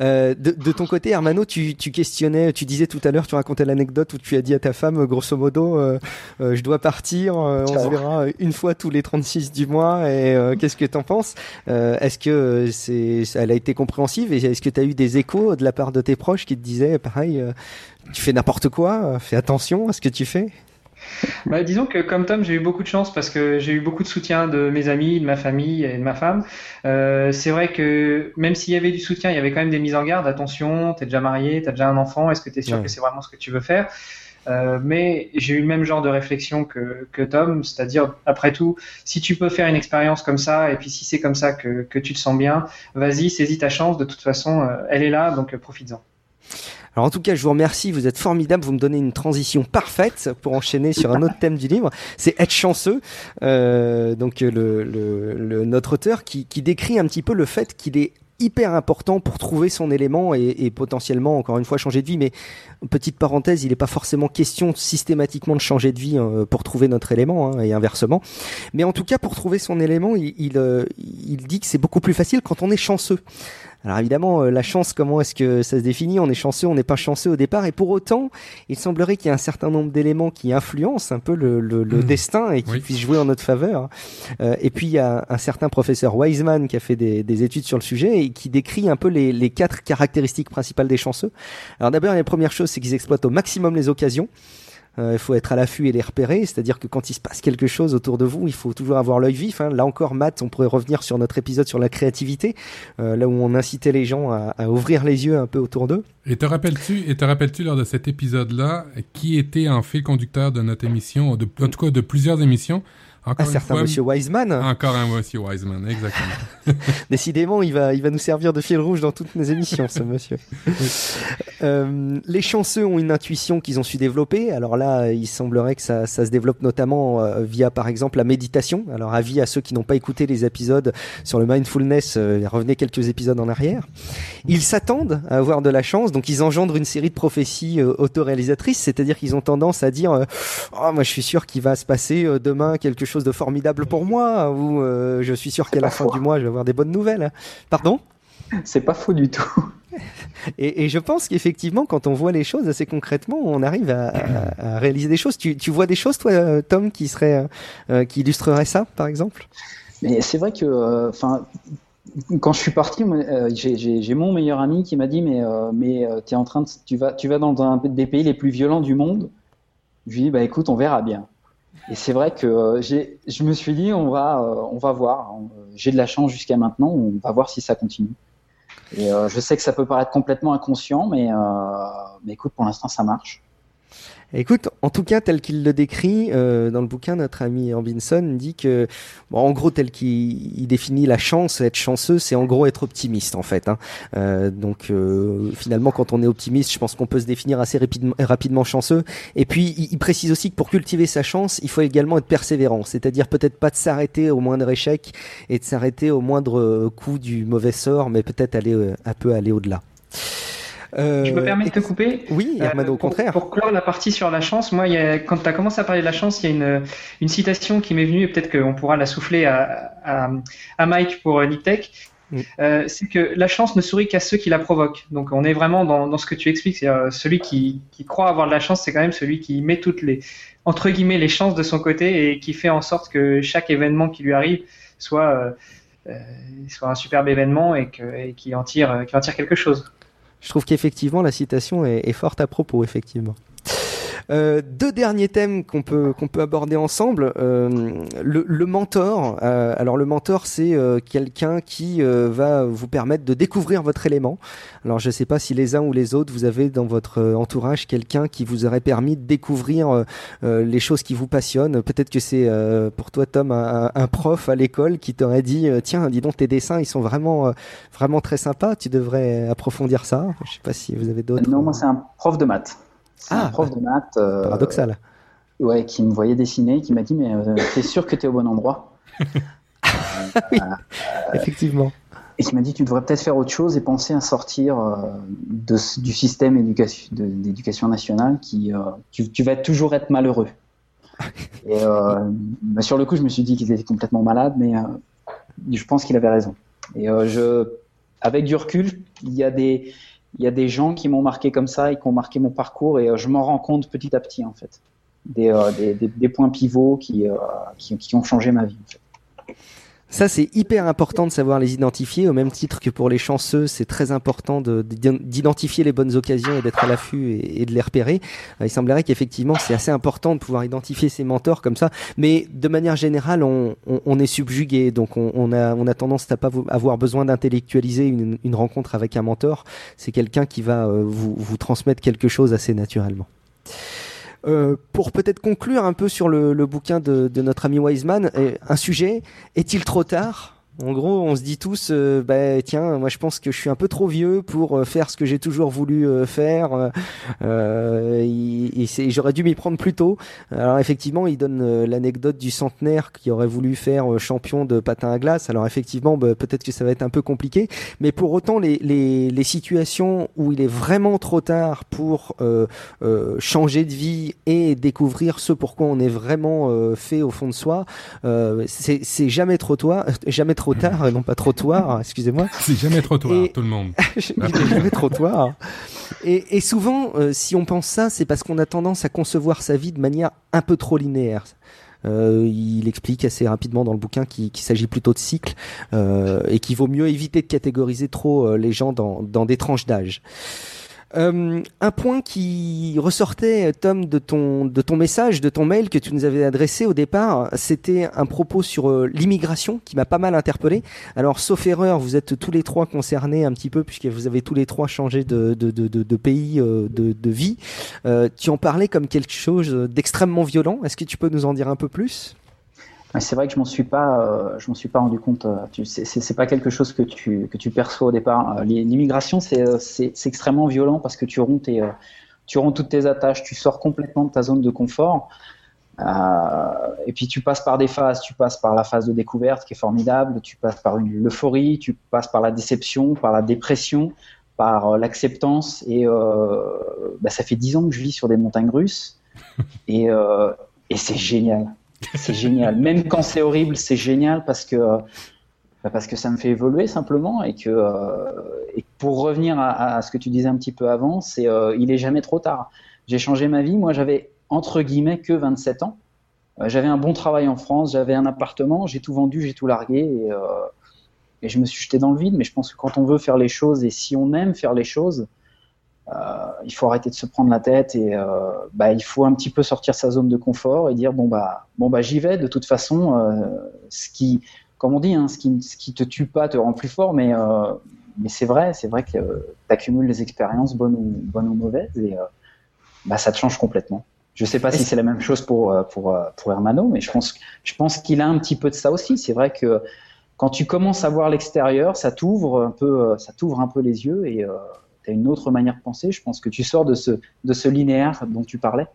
Euh, de, de, ton côté, Hermano, tu, tu questionnais, tu disais tout à l'heure, tu racontais l'anecdote où tu as dit à ta femme, grosso modo, euh, euh je dois partir, euh, on se verra une fois tous les 36 du mois, et euh, qu'est-ce que t'en penses? Est-ce que c'est, elle a été compréhensive, et est-ce que tu as eu des échos de la part de tes proches qui te disaient, pareil, tu fais n'importe quoi, fais attention à ce que tu fais? bah, disons que comme Tom, j'ai eu beaucoup de chance parce que j'ai eu beaucoup de soutien de mes amis, de ma famille et de ma femme. Euh, c'est vrai que même s'il y avait du soutien, il y avait quand même des mises en garde. Attention, t'es déjà marié, t'as déjà un enfant. Est-ce que t'es sûr que c'est vraiment ce que tu veux faire? Euh, mais j'ai eu le même genre de réflexion que, que Tom, c'est-à-dire, après tout, si tu peux faire une expérience comme ça, et puis si c'est comme ça que, que tu te sens bien, vas-y, saisis ta chance, de toute façon, euh, elle est là, donc profite-en. Alors en tout cas, je vous remercie, vous êtes formidable, vous me donnez une transition parfaite pour enchaîner sur un autre thème du livre, c'est être chanceux. Euh, donc le, le, le, notre auteur qui, qui décrit un petit peu le fait qu'il est hyper important pour trouver son élément et, et, potentiellement encore une fois changer de vie. Mais petite parenthèse, il n'est pas forcément question systématiquement de changer de vie euh, pour trouver notre élément hein, et inversement. Mais en tout cas, pour trouver son élément, il, il, euh, il dit que c'est beaucoup plus facile quand on est chanceux. Alors évidemment, euh, la chance, comment est-ce que ça se définit? On est chanceux, on n'est pas chanceux au départ, et pour autant, il semblerait qu'il y ait un certain nombre d'éléments qui influencent un peu le, le, le Mmh. destin et qui Oui. puissent jouer en notre faveur. Euh, et puis il y a un certain professeur Wiseman qui a fait des, des études sur le sujet et qui décrit un peu les, les quatre caractéristiques principales des chanceux. Alors d'abord, la première chose, c'est qu'ils exploitent au maximum les occasions. Euh, il faut être à l'affût et les repérer, c'est-à-dire que quand il se passe quelque chose autour de vous, il faut toujours avoir l'œil vif. hein. Là encore, Matt, on pourrait revenir sur notre épisode sur la créativité, euh, là où on incitait les gens à, à ouvrir les yeux un peu autour d'eux. Et te rappelles-tu, et te rappelles-tu lors de cet épisode-là, qui était en fil conducteur de notre émission, de, en tout cas de plusieurs émissions? Encore Un certain fois, Monsieur Wiseman, Encore un Monsieur Wiseman, exactement. décidément, il va, il va nous servir de fil rouge dans toutes nos émissions, ce monsieur. Euh, les chanceux ont une intuition qu'ils ont su développer. Alors là, il semblerait que ça, ça se développe notamment euh, via, par exemple, la méditation. Alors avis à ceux qui n'ont pas écouté les épisodes sur le mindfulness, euh, revenez quelques épisodes en arrière. Ils s'attendent à avoir de la chance, donc ils engendrent une série de prophéties autoréalisatrices, c'est-à-dire qu'ils ont tendance à dire oh, moi je suis sûr qu'il va se passer demain quelque chose de formidable pour moi, ou euh, je suis sûr qu'à la fin faux. du mois je vais avoir des bonnes nouvelles. Pardon? C'est pas faux du tout. et, et je pense qu'effectivement, quand on voit les choses assez concrètement, on arrive à, à- à réaliser des choses. Tu, tu vois des choses, toi, Tom, qui serait, euh, qui illustrerait ça, par exemple? Mais c'est vrai que, euh, quand je suis parti, euh, j'ai- mon meilleur ami qui m'a dit, mais, euh, mais t'es en train de, tu vas, tu vas dans un des pays les plus violents du monde. Je lui ai dit, bah écoute, on verra bien. Et c'est vrai que euh, je me suis dit, on va, euh, on va voir. J'ai de la chance jusqu'à maintenant, on va voir si ça continue. Et euh, je sais que ça peut paraître complètement inconscient, mais, mais écoute, pour l'instant, ça marche. Écoute, en tout cas, tel qu'il le décrit euh, dans le bouquin, notre ami Ambinson dit que, en gros, tel qu'il il définit la chance, être chanceux, c'est en gros être optimiste, en fait. Hein. Euh, donc, euh, finalement, quand on est optimiste, je pense qu'on peut se définir assez rapidement, rapidement chanceux. Et puis, il, il précise aussi que pour cultiver sa chance, il faut également être persévérant, c'est-à-dire peut-être pas de s'arrêter au moindre échec et de s'arrêter au moindre coup du mauvais sort, mais peut-être aller un peu aller au-delà. Euh, Je me permets de te couper. Oui, Hermano, Euh, au contraire. Pour, clore la partie sur la chance, moi, il y a- quand tu as commencé à parler de la chance, il y a une, une citation qui m'est venue, et peut-être qu'on pourra la souffler à, à, à Mike pour euh, Niptech. Mm. Euh, c'est que la chance ne sourit qu'à ceux qui la provoquent. Donc on est vraiment dans, dans ce que tu expliques. C'est euh, celui qui, qui croit avoir de la chance, c'est quand même celui qui met toutes les entre guillemets les chances de son côté et qui fait en sorte que chaque événement qui lui arrive soit euh, soit un superbe événement et, que, et qui en tire euh, qui en tire quelque chose. Je trouve qu'effectivement la citation est, forte à propos, effectivement. Euh, deux derniers thèmes qu'on peut qu'on peut aborder ensemble. Euh, le, mentor. euh, alors le mentor, c'est quelqu'un qui va vous permettre de découvrir votre élément. Alors je ne sais pas si les uns ou les autres vous avez dans votre entourage quelqu'un qui vous aurait permis de découvrir les choses qui vous passionnent. Peut-être que c'est pour toi Tom un, un prof à l'école qui t'aurait dit tiens dis donc tes dessins ils sont vraiment vraiment très sympas. Tu devrais approfondir ça. Je sais pas si vous avez d'autres. Non, moi, c'est un prof de maths. C'est Ah, un prof de maths. euh, paradoxal. Ouais, qui me voyait dessiner, qui m'a dit Mais euh, t'es sûr que t'es au bon endroit? Effectivement. Et qui m'a dit Tu devrais peut-être faire autre chose et penser à sortir euh, de, du système d'éducation nationale qui. euh, tu, tu vas toujours être malheureux. Et euh, bah, sur le coup, je me suis dit qu'il était complètement malade, mais euh, je pense qu'il avait raison. Et euh, je, avec du recul, il y a des, il y a des gens qui m'ont marqué comme ça et qui ont marqué mon parcours, et euh, je m'en rends compte petit à petit en fait. Des, euh, points pivots qui, euh, qui, ont changé ma vie. Ça, c'est hyper important de savoir les identifier, au même titre que pour les chanceux, c'est très important de- d'identifier les bonnes occasions et d'être à l'affût et, de les repérer. Euh, Il semblerait qu'effectivement, c'est assez important de pouvoir identifier ses mentors comme ça, mais de manière générale, on, est subjugué, donc on, a, tendance à pas avoir besoin d'intellectualiser une, rencontre avec un mentor. C'est quelqu'un qui va euh, vous transmettre quelque chose assez naturellement. Euh, pour peut-être conclure un peu sur le, bouquin de, de notre ami Wiseman, un sujet, est-il trop tard? En gros, on se dit tous, euh, bah tiens, moi je pense que je suis un peu trop vieux pour euh, faire ce que j'ai toujours voulu euh, faire. Euh, et, et j'aurais dû m'y prendre plus tôt. Alors effectivement, il donne euh, l'anecdote du centenaire qui aurait voulu faire euh, champion de patin à glace. Alors effectivement, bah, peut-être que ça va être un peu compliqué, mais pour autant, les, les, les situations où il est vraiment trop tard pour euh, euh, changer de vie et découvrir ce pourquoi on est vraiment euh, fait au fond de soi, euh, c'est jamais trop tard, jamais tard, euh, non pas trop tard, excusez-moi. C'est jamais trop tard, Et- tout le monde. Jamais trop tard. Et, et souvent, euh, si on pense ça, c'est parce qu'on a tendance à concevoir sa vie de manière un peu trop linéaire. Euh, il explique assez rapidement dans le bouquin qu'il s'agit plutôt de cycles euh, et qu'il vaut mieux éviter de catégoriser trop euh, les gens dans, dans des tranches d'âge. Euh, un point qui ressortait, Tom, de ton de ton message, de ton mail que tu nous avais adressé au départ, c'était un propos sur euh, l'immigration qui m'a pas mal interpellé. Alors, sauf erreur, vous êtes tous les trois concernés un petit peu puisque vous avez tous les trois changé de de de, de, pays, euh, de de vie. Tu en parlais comme quelque chose d'extrêmement violent. Est-ce que tu peux nous en dire un peu plus? Mais C'est vrai que je m'en suis pas, euh, je m'en suis pas rendu compte. euh, C'est pas quelque chose que tu que tu perçois au départ. Euh, L'immigration, c'est euh, c'est extrêmement violent parce que tu romps tes, tu romps toutes tes attaches, tu sors complètement de ta zone de confort. Et puis tu passes par des phases. Tu passes par la phase de découverte qui est formidable. Tu passes par une l'euphorie. Tu passes par la déception, par la dépression, par l'acceptance. Et bah, ça fait dix ans que je vis sur des montagnes russes. Et, et c'est génial. C'est génial. Même quand c'est horrible, c'est génial parce que bah, parce que ça me fait évoluer simplement et que euh, et pour revenir à, ce que tu disais un petit peu avant, c'est euh, il est jamais trop tard. J'ai changé ma vie. Moi, j'avais entre guillemets que 27 ans. Euh, j'avais un bon travail en France, j'avais un appartement, j'ai tout vendu, j'ai tout largué et, je me suis jeté dans le vide. Mais je pense que quand on veut faire les choses et si on aime faire les choses, il faut arrêter de se prendre la tête et euh, bah, il faut un petit peu sortir sa zone de confort et dire bon bah bon bah j'y vais. De toute façon, euh, ce qui, comme on dit, hein, ce qui ce qui te tue pas te rend plus fort, mais euh, mais c'est vrai, c'est vrai que tu accumules les expériences bonnes ou bonnes ou mauvaises et euh, bah ça te change complètement. Je sais pas si c'est la même chose pour euh, pour euh, pour Hermano, mais je pense je pense qu'il a un petit peu de ça aussi. C'est vrai que quand tu commences à voir l'extérieur, ça t'ouvre un peu, euh, ça t'ouvre un peu les yeux et euh, as une autre manière de penser. Je pense que tu sors de ce, de ce linéaire dont tu parlais.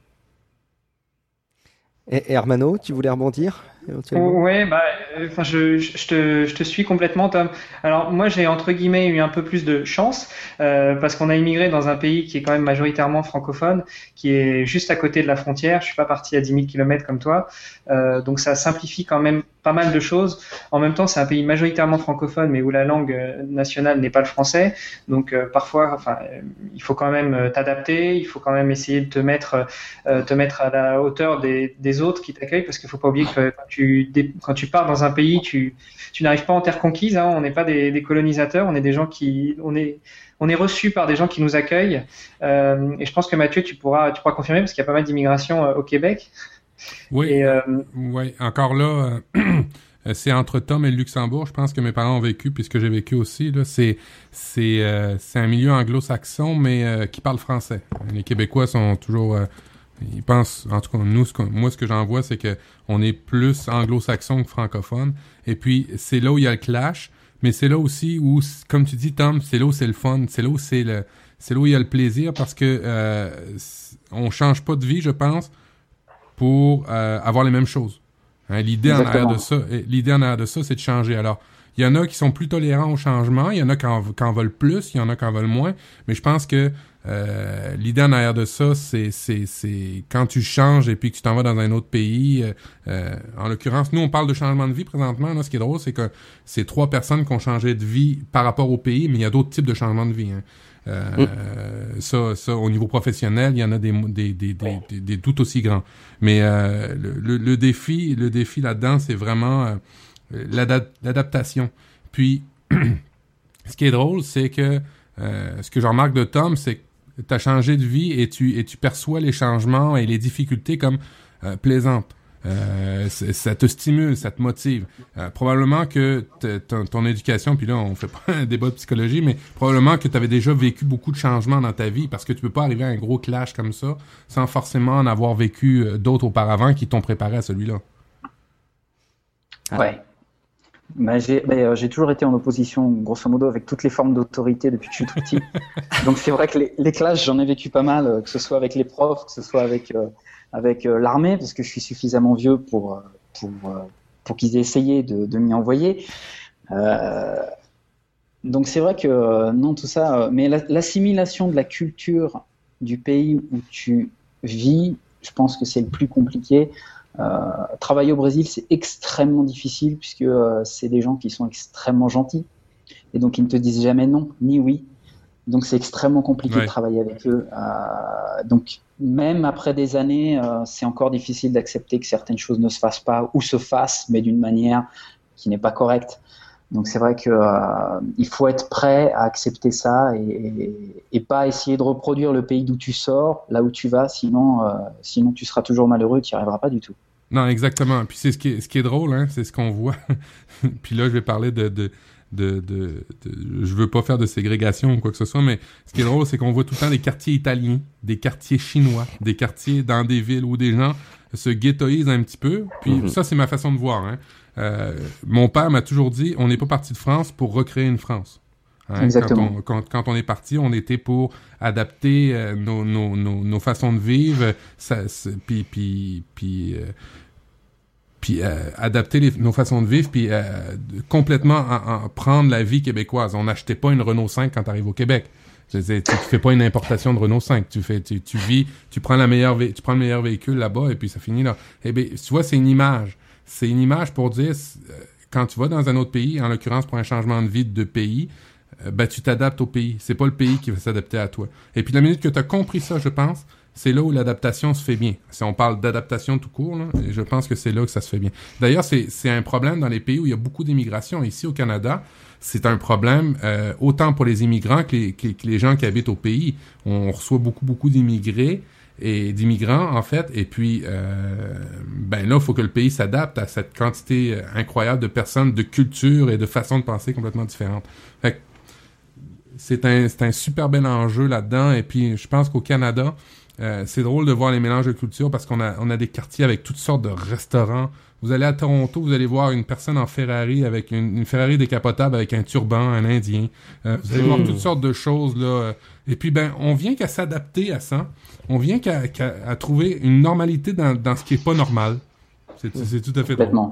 Et Hermano, tu voulais rebondir? Ouais, bah, euh, enfin, je, te, je te suis complètement, Tom. Alors, moi, j'ai entre guillemets eu un peu plus de chance euh, parce qu'on a immigré dans un pays qui est quand même majoritairement francophone, qui est juste à côté de la frontière. Je suis pas parti à 10 000 kilomètres comme toi, euh, donc ça simplifie quand même pas mal de choses. En même temps, c'est un pays majoritairement francophone, mais où la langue euh, nationale n'est pas le français. Donc, euh, parfois, enfin, euh, il faut quand même t'adapter. Il faut quand même essayer de te mettre, te mettre à la hauteur des, des autres qui t'accueillent, parce qu'il faut pas oublier que tu, quand tu pars dans un pays, tu, tu n'arrives pas en terre conquise. Hein, on n'est pas des, des colonisateurs. On est des gens qui, on est, on est reçu par des gens qui nous accueillent. Euh, et je pense que Mathieu, tu pourras, tu pourras confirmer parce qu'il y a pas mal d'immigration euh, au Québec. Oui, Et euh, ouais, encore là, c'est entre Tom et le Luxembourg. Je pense que mes parents ont vécu, puisque j'ai vécu aussi. Là, c'est c'est c'est un milieu anglo-saxon, mais qui parle français. Les Québécois sont toujours ils pensent, en tout cas, nous, ce moi, ce que j'en vois, c'est que on est plus anglo-saxon que francophone. Et puis, c'est là où il y a le clash, mais c'est là aussi où, comme tu dis, Tom, c'est là où c'est le fun, c'est là où c'est le, c'est là où il y a le plaisir parce que euh, on change pas de vie, je pense, pour euh, avoir les mêmes choses. Hein, l'idée en arrière de ça, l'idée en arrière de ça, c'est de changer. Alors, il y en a qui sont plus tolérants au changement, il y en a qui en, qui en veulent plus, il y en a qui en veulent moins, mais je pense que euh, l'idée en arrière de ça, c'est, c'est, c'est quand tu changes et puis que tu t'en vas dans un autre pays. euh, euh, en l'occurrence, nous, on parle de changement de vie présentement. Là, ce qui est drôle, c'est que c'est trois personnes qui ont changé de vie par rapport au pays, mais il y a d'autres types de changements de vie. Hein. Euh, ça, ça, au niveau professionnel, il y en a des, des, des, des, des, des tout aussi grands. Mais euh, le, le, le défi, le défi là-dedans, c'est vraiment l'adap- l'adaptation. Puis, ce qui est drôle, c'est que euh, ce que je remarque de Tom, c'est que tu as changé de vie et tu, et tu perçois les changements et les difficultés comme euh, plaisantes. Euh, ça te stimule, ça te motive. Euh, probablement que ton, éducation, puis là on fait pas un débat de psychologie, mais probablement que tu avais déjà vécu beaucoup de changements dans ta vie parce que tu peux pas arriver à un gros clash comme ça sans forcément en avoir vécu euh, d'autres auparavant qui t'ont préparé à celui-là. Ouais. Bah, j'ai bah, j'ai toujours été en opposition, grosso modo, avec toutes les formes d'autorité depuis que je suis tout petit. Donc c'est vrai que les, les classes, j'en ai vécu pas mal, euh, que ce soit avec les profs, que ce soit avec, euh, avec euh, l'armée, parce que je suis suffisamment vieux pour, pour, pour qu'ils aient essayé de, de m'y envoyer. Euh, donc c'est vrai que non, tout ça, mais la- l'assimilation de la culture du pays où tu vis, je pense que c'est le plus compliqué. Euh, travailler au Brésil, c'est extrêmement difficile puisque euh, c'est des gens qui sont extrêmement gentils et donc ils ne te disent jamais non ni oui. Donc c'est extrêmement compliqué Ouais. de travailler avec eux. Euh, donc même après des années, euh, c'est encore difficile d'accepter que certaines choses ne se fassent pas ou se fassent, mais d'une manière qui n'est pas correcte. Donc c'est vrai que euh, il faut être prêt à accepter ça et, et, et pas essayer de reproduire le pays d'où tu sors, là où tu vas, sinon sinon tu seras toujours malheureux, tu n'y arriveras pas du tout. Non, exactement. Puis c'est ce qui est, ce qui est drôle, hein, c'est ce qu'on voit. Puis là, je vais parler de, de, de, Je veux pas faire de ségrégation ou quoi que ce soit, mais ce qui est drôle, c'est qu'on voit tout le temps des quartiers italiens, des quartiers chinois, des quartiers dans des villes où des gens se ghettoisent un petit peu. Puis Mhm. ça, c'est ma façon de voir. Hein. Euh, mon père m'a toujours dit, on n'est pas parti de France pour recréer une France. Hein, Exactement. Quand on, quand, quand on est parti, on était pour adapter euh, nos, nos, nos, nos façons de vivre, ça, puis, puis, puis, euh, puis euh, adapter les- nos façons de vivre, puis euh, complètement en, en prendre la vie québécoise. On n'achetait pas une Renault 5 quand tu arrives au Québec. Je veux dire, tu, tu fais pas une importation de Renault 5. Tu fais, tu, tu vis, tu prends la meilleure, tu prends le meilleur véhicule là-bas et puis ça finit là. Eh bien, tu vois, c'est une image. C'est une image pour dire euh, quand tu vas dans un autre pays, en l'occurrence pour un changement de vie de pays, ben tu t'adaptes au pays. C'est pas le pays qui va s'adapter à toi. Et puis la minute que tu as compris ça, je pense, c'est là où l'adaptation se fait bien. Si on parle d'adaptation tout court, là, je pense que c'est là que ça se fait bien. D'ailleurs, c'est un problème dans les pays où il y a beaucoup d'immigration. Ici au Canada, c'est un problème euh, autant pour les immigrants que les, que, que les gens qui habitent au pays. On reçoit beaucoup, beaucoup d'immigrés et d'immigrants en fait et puis euh, ben là il faut que le pays s'adapte à cette quantité euh, incroyable de personnes de cultures et de façons de penser complètement différentes fait que c'est un c'est un super bel enjeu là-dedans et puis je pense qu'au Canada euh, c'est drôle de voir les mélanges de cultures parce qu'on a on a des quartiers avec toutes sortes de restaurants vous allez à Toronto, vous allez voir une personne en Ferrari avec une, une Ferrari décapotable avec un turban, un Indien. Euh, vous allez voir Hmm. toutes sortes de choses là. Et puis ben, on vient qu'à s'adapter à ça. On vient qu'à qu'à- à trouver une normalité dans, dans ce qui est pas normal. C'est c'est tout à fait drôle.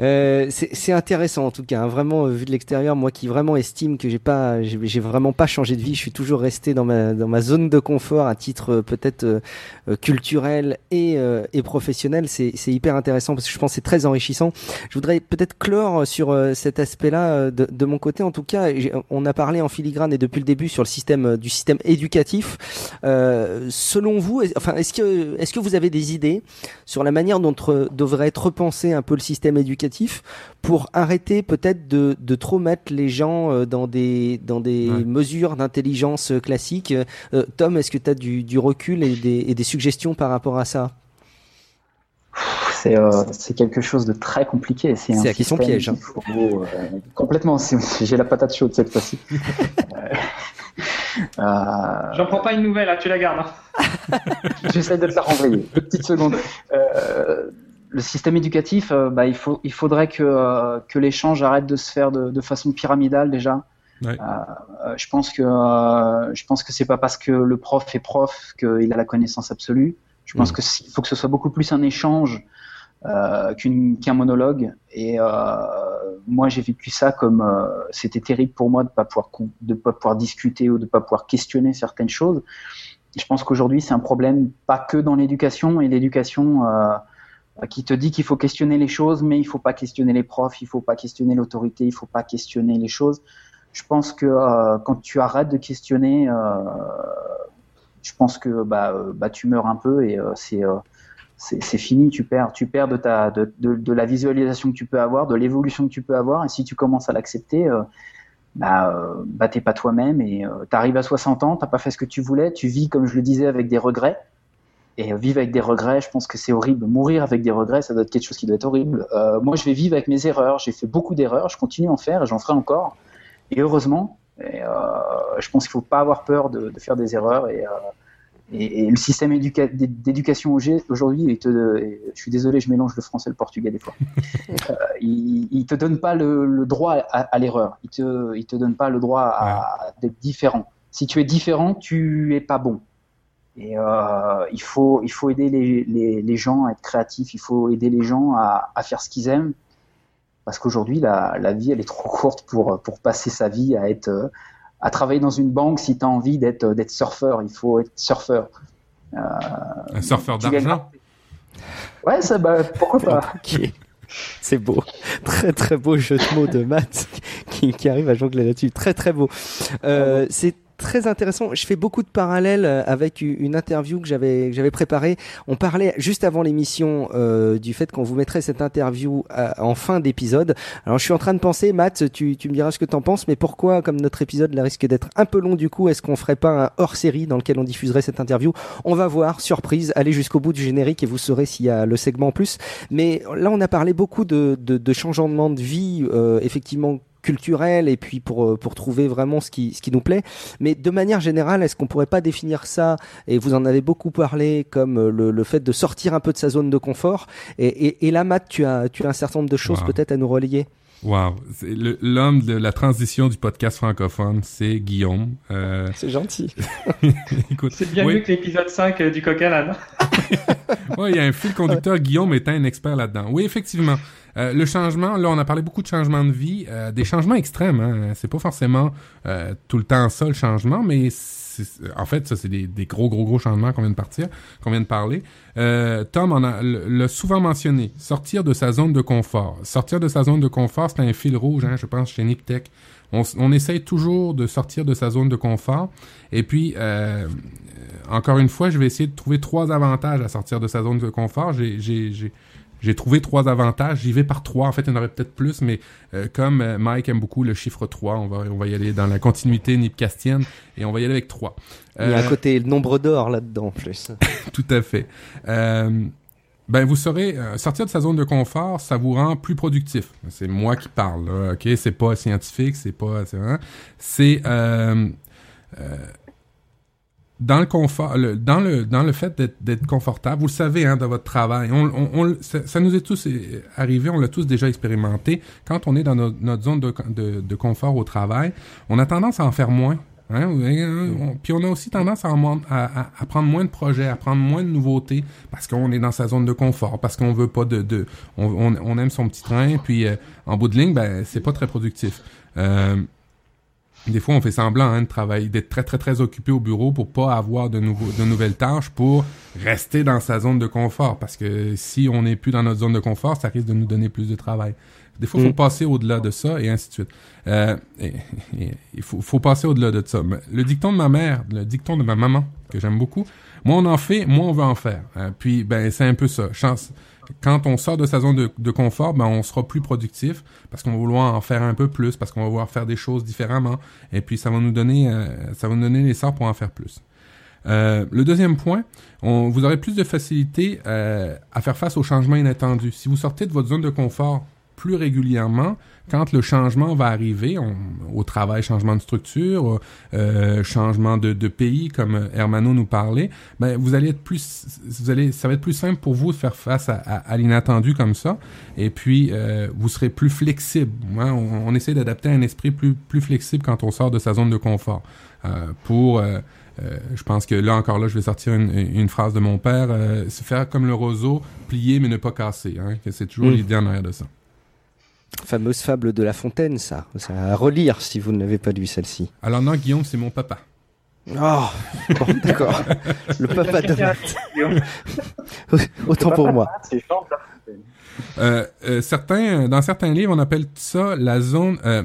Euh, c'est intéressant en tout cas, hein, vraiment euh, vu de l'extérieur, moi qui vraiment estime que j'ai pas, j'ai vraiment pas changé de vie, je suis toujours resté dans ma dans ma zone de confort à titre euh, peut-être euh, euh, culturel et et professionnel. C'est c'est hyper intéressant parce que je pense c'est très enrichissant. Je voudrais peut-être clore sur cet aspect-là de, de mon côté. En tout cas, on a parlé en filigrane et depuis le début sur le système du système éducatif. Selon vous, enfin est-ce que est-ce que vous avez des idées sur la manière dont devrait être repensé un peu le système éducatif pour arrêter peut-être de, de trop mettre les gens euh, dans des, dans des Ouais. mesures d'intelligence euh, classiques. Euh, Tom, est-ce que tu as du, du recul et des, et des suggestions par rapport à ça? C'est euh, c'est quelque chose de très compliqué. C'est la question piège, hein. qu'il faut, euh, complètement. c'est- J'ai la patate chaude cette fois-ci. Euh, J'en prends pas une nouvelle, là, tu la gardes. hein. J'essaie de te la renvoyer. Deux petites secondes. Euh, le système éducatif, euh, bah, il, faut, il faudrait que, euh, que l'échange arrête de se faire de, de façon pyramidale déjà. Ouais. Euh, je pense que euh, je pense que c'est pas parce que le prof est prof qu'il a la connaissance absolue. Je pense Mhm. que il faut que ce soit beaucoup plus un échange euh, qu'un monologue. Et moi, j'ai vécu ça comme c'était terrible pour moi de pas pouvoir de pas pouvoir discuter ou de pas pouvoir questionner certaines choses. Je pense qu'aujourd'hui, c'est un problème pas que dans l'éducation et l'éducation qui te dit qu'il faut questionner les choses, mais il faut pas questionner les profs, il faut pas questionner l'autorité, il faut pas questionner les choses. Je pense que euh, quand tu arrêtes de questionner, euh, je pense que bah, euh, bah tu meurs un peu et euh, c'est euh, c'est fini. Tu perds, tu perds de ta de, de, la visualisation que tu peux avoir, de l'évolution que tu peux avoir. Et si tu commences à l'accepter, euh, bah, euh, bah t'es pas toi-même et euh, t'arrives à 60 ans, t'as pas fait ce que tu voulais, tu vis comme je le disais avec des regrets. Et vivre avec des regrets, je pense que c'est horrible. Mourir avec des regrets, ça doit être quelque chose qui doit être horrible. Euh, moi, je vais vivre avec mes erreurs. J'ai fait beaucoup d'erreurs, je continue à en faire et j'en ferai encore. Et heureusement, et, euh, je pense qu'il faut pas avoir peur de, de faire des erreurs et, euh, Et, et le système éduca- d'é- d'éducation au- aujourd'hui, je suis désolé, je mélange le français et le portugais des fois. Il, il te donne pas le, le droit à, à l'erreur. Il te, il te donne pas le droit à, d'être différent. Si tu es différent, tu es pas bon. Et euh, il faut, il faut aider les, les, les gens à être créatifs. Il faut aider les gens à, à faire ce qu'ils aiment. Parce qu'aujourd'hui, la, la vie, elle est trop courte pour, pour passer sa vie à être, euh, à travailler dans une banque. Si tu as envie d'être, d'être surfeur, il faut être surfeur. Euh, Un surfeur d'argent. Ouais, ça, bah, pourquoi pas. Ok. C'est beau. Très très beau jeu de mots de Matt qui, qui arrive à jongler là-dessus. Très très beau. Euh, c'est très intéressant. Je fais beaucoup de parallèles euh, avec une interview que j'avais préparée. On parlait juste avant l'émission euh, du fait qu'on vous mettrait cette interview à- en fin d'épisode. Alors je suis en train de penser, Matt, tu, tu me diras ce que t'en penses, mais pourquoi, comme notre épisode là risque d'être un peu long du coup, est-ce qu'on ferait pas un hors-série dans lequel on diffuserait cette interview? On va voir, surprise, allez jusqu'au bout du générique et vous saurez s'il y a le segment en plus. Mais là, on a parlé beaucoup de, de, de changements de vie, euh, effectivement culturel et puis pour euh, pour trouver vraiment ce qui ce qui nous plaît. Mais de manière générale est-ce qu'on pourrait pas définir ça et vous en avez beaucoup parlé comme euh, le, le fait de sortir un peu de sa zone de confort. Et, et, et là Matt tu as tu as un certain nombre de choses Wow. peut-être à nous relayer Wow. L'homme de la transition du podcast francophone, c'est Guillaume. Euh, c'est gentil écoute, C'est bien oui, mieux que l'épisode 5 euh, du coq à ouais, il y a un fil conducteur. Guillaume étant un expert là-dedans. Oui, effectivement. Euh, le changement, là, on a parlé beaucoup de changements de vie, euh, des changements extrêmes. Hein. C'est pas forcément euh, tout le temps ça le changement, mais c'est- en fait, ça c'est des, gros, gros, gros changements qu'on vient de partir, qu'on vient de parler. Euh, Tom en a l'a souvent mentionné. Sortir de sa zone de confort. Sortir de sa zone de confort, c'est un fil rouge, hein, je pense, chez Niptech. On, on essaye toujours de sortir de sa zone de confort. Et puis, euh, encore une fois, je vais essayer de trouver trois avantages à sortir de sa zone de confort. J'ai, j'ai, trouvé trois avantages. J'y vais par trois. En fait, il y en aurait peut-être plus, mais euh, comme euh, Mike aime beaucoup le chiffre 3, on va, on va y aller dans la continuité nipcastienne et on va y aller avec trois. il y a un Euh, côté nombre d'or là-dedans en plus tout à fait. Euh, ben, vous saurez, euh, sortir de sa zone de confort, ça vous rend plus productif. C'est moi qui parle, là, ok? C'est pas scientifique, c'est pas... C'est, hein? c'est euh, euh, dans le confort, le- dans le dans le fait d'être, confortable, vous le savez, hein, dans votre travail, on, on, on- ça, nous est tous euh, arrivé, on l'a tous déjà expérimenté. Quand on est dans notre, zone de, de, de confort au travail, on a tendance à en faire moins. Hein, on- puis on a aussi tendance à, à, à- prendre moins de projets, à prendre moins de nouveautés, parce qu'on est dans sa zone de confort, parce qu'on veut pas de, de on aime son petit train, puis euh, en bout de ligne, ben c'est pas très productif. Euh, des fois, on fait semblant hein, de travailler, d'être très très très occupé au bureau pour pas avoir de nouveaux, de nouvelles tâches, pour rester dans sa zone de confort, parce que si on n'est plus dans notre zone de confort, ça risque de nous donner plus de travail. Des fois, il faut Mm. passer au-delà de ça et ainsi de suite. Euh, et- et- il faut, faut passer au-delà de ça. Le dicton de ma mère, le dicton de ma maman, que j'aime beaucoup, moins on en fait, moins on veut en faire. Euh, puis, ben, c'est un peu ça. Chance. Quand on sort de sa zone de, confort, ben, on sera plus productif parce qu'on va vouloir en faire un peu plus, parce qu'on va vouloir faire des choses différemment. Et puis, ça va nous donner, euh, ça va nous donner l'essor pour en faire plus. Euh, le deuxième point, vous aurez plus de facilité euh, à faire face aux changements inattendus. Si vous sortez de votre zone de confort plus régulièrement, quand le changement va arriver, on- au travail, changement de structure, euh, changement de, de pays, comme Hermano nous parlait, ben vous allez être plus, vous allez, ça va être plus simple pour vous de faire face à, à- à l'inattendu comme ça, et puis euh, vous serez plus flexible. hein. On, on essaie d'adapter un esprit plus plus flexible quand on sort de sa zone de confort euh, pour euh, euh, je pense que là encore là, je vais sortir une, une phrase de mon père euh, se faire comme le roseau, plier mais ne pas casser. Hein, que c'est toujours Mm. l'idée en arrière de ça. Fameuse fable de La Fontaine ça c'est à relire si vous ne l'avez pas lu celle-ci Alors non, Guillaume, c'est mon papa. oh bon d'accord le papa de autant pour moi. Euh, euh, certains, dans certains livres, on appelle ça la zone. euh,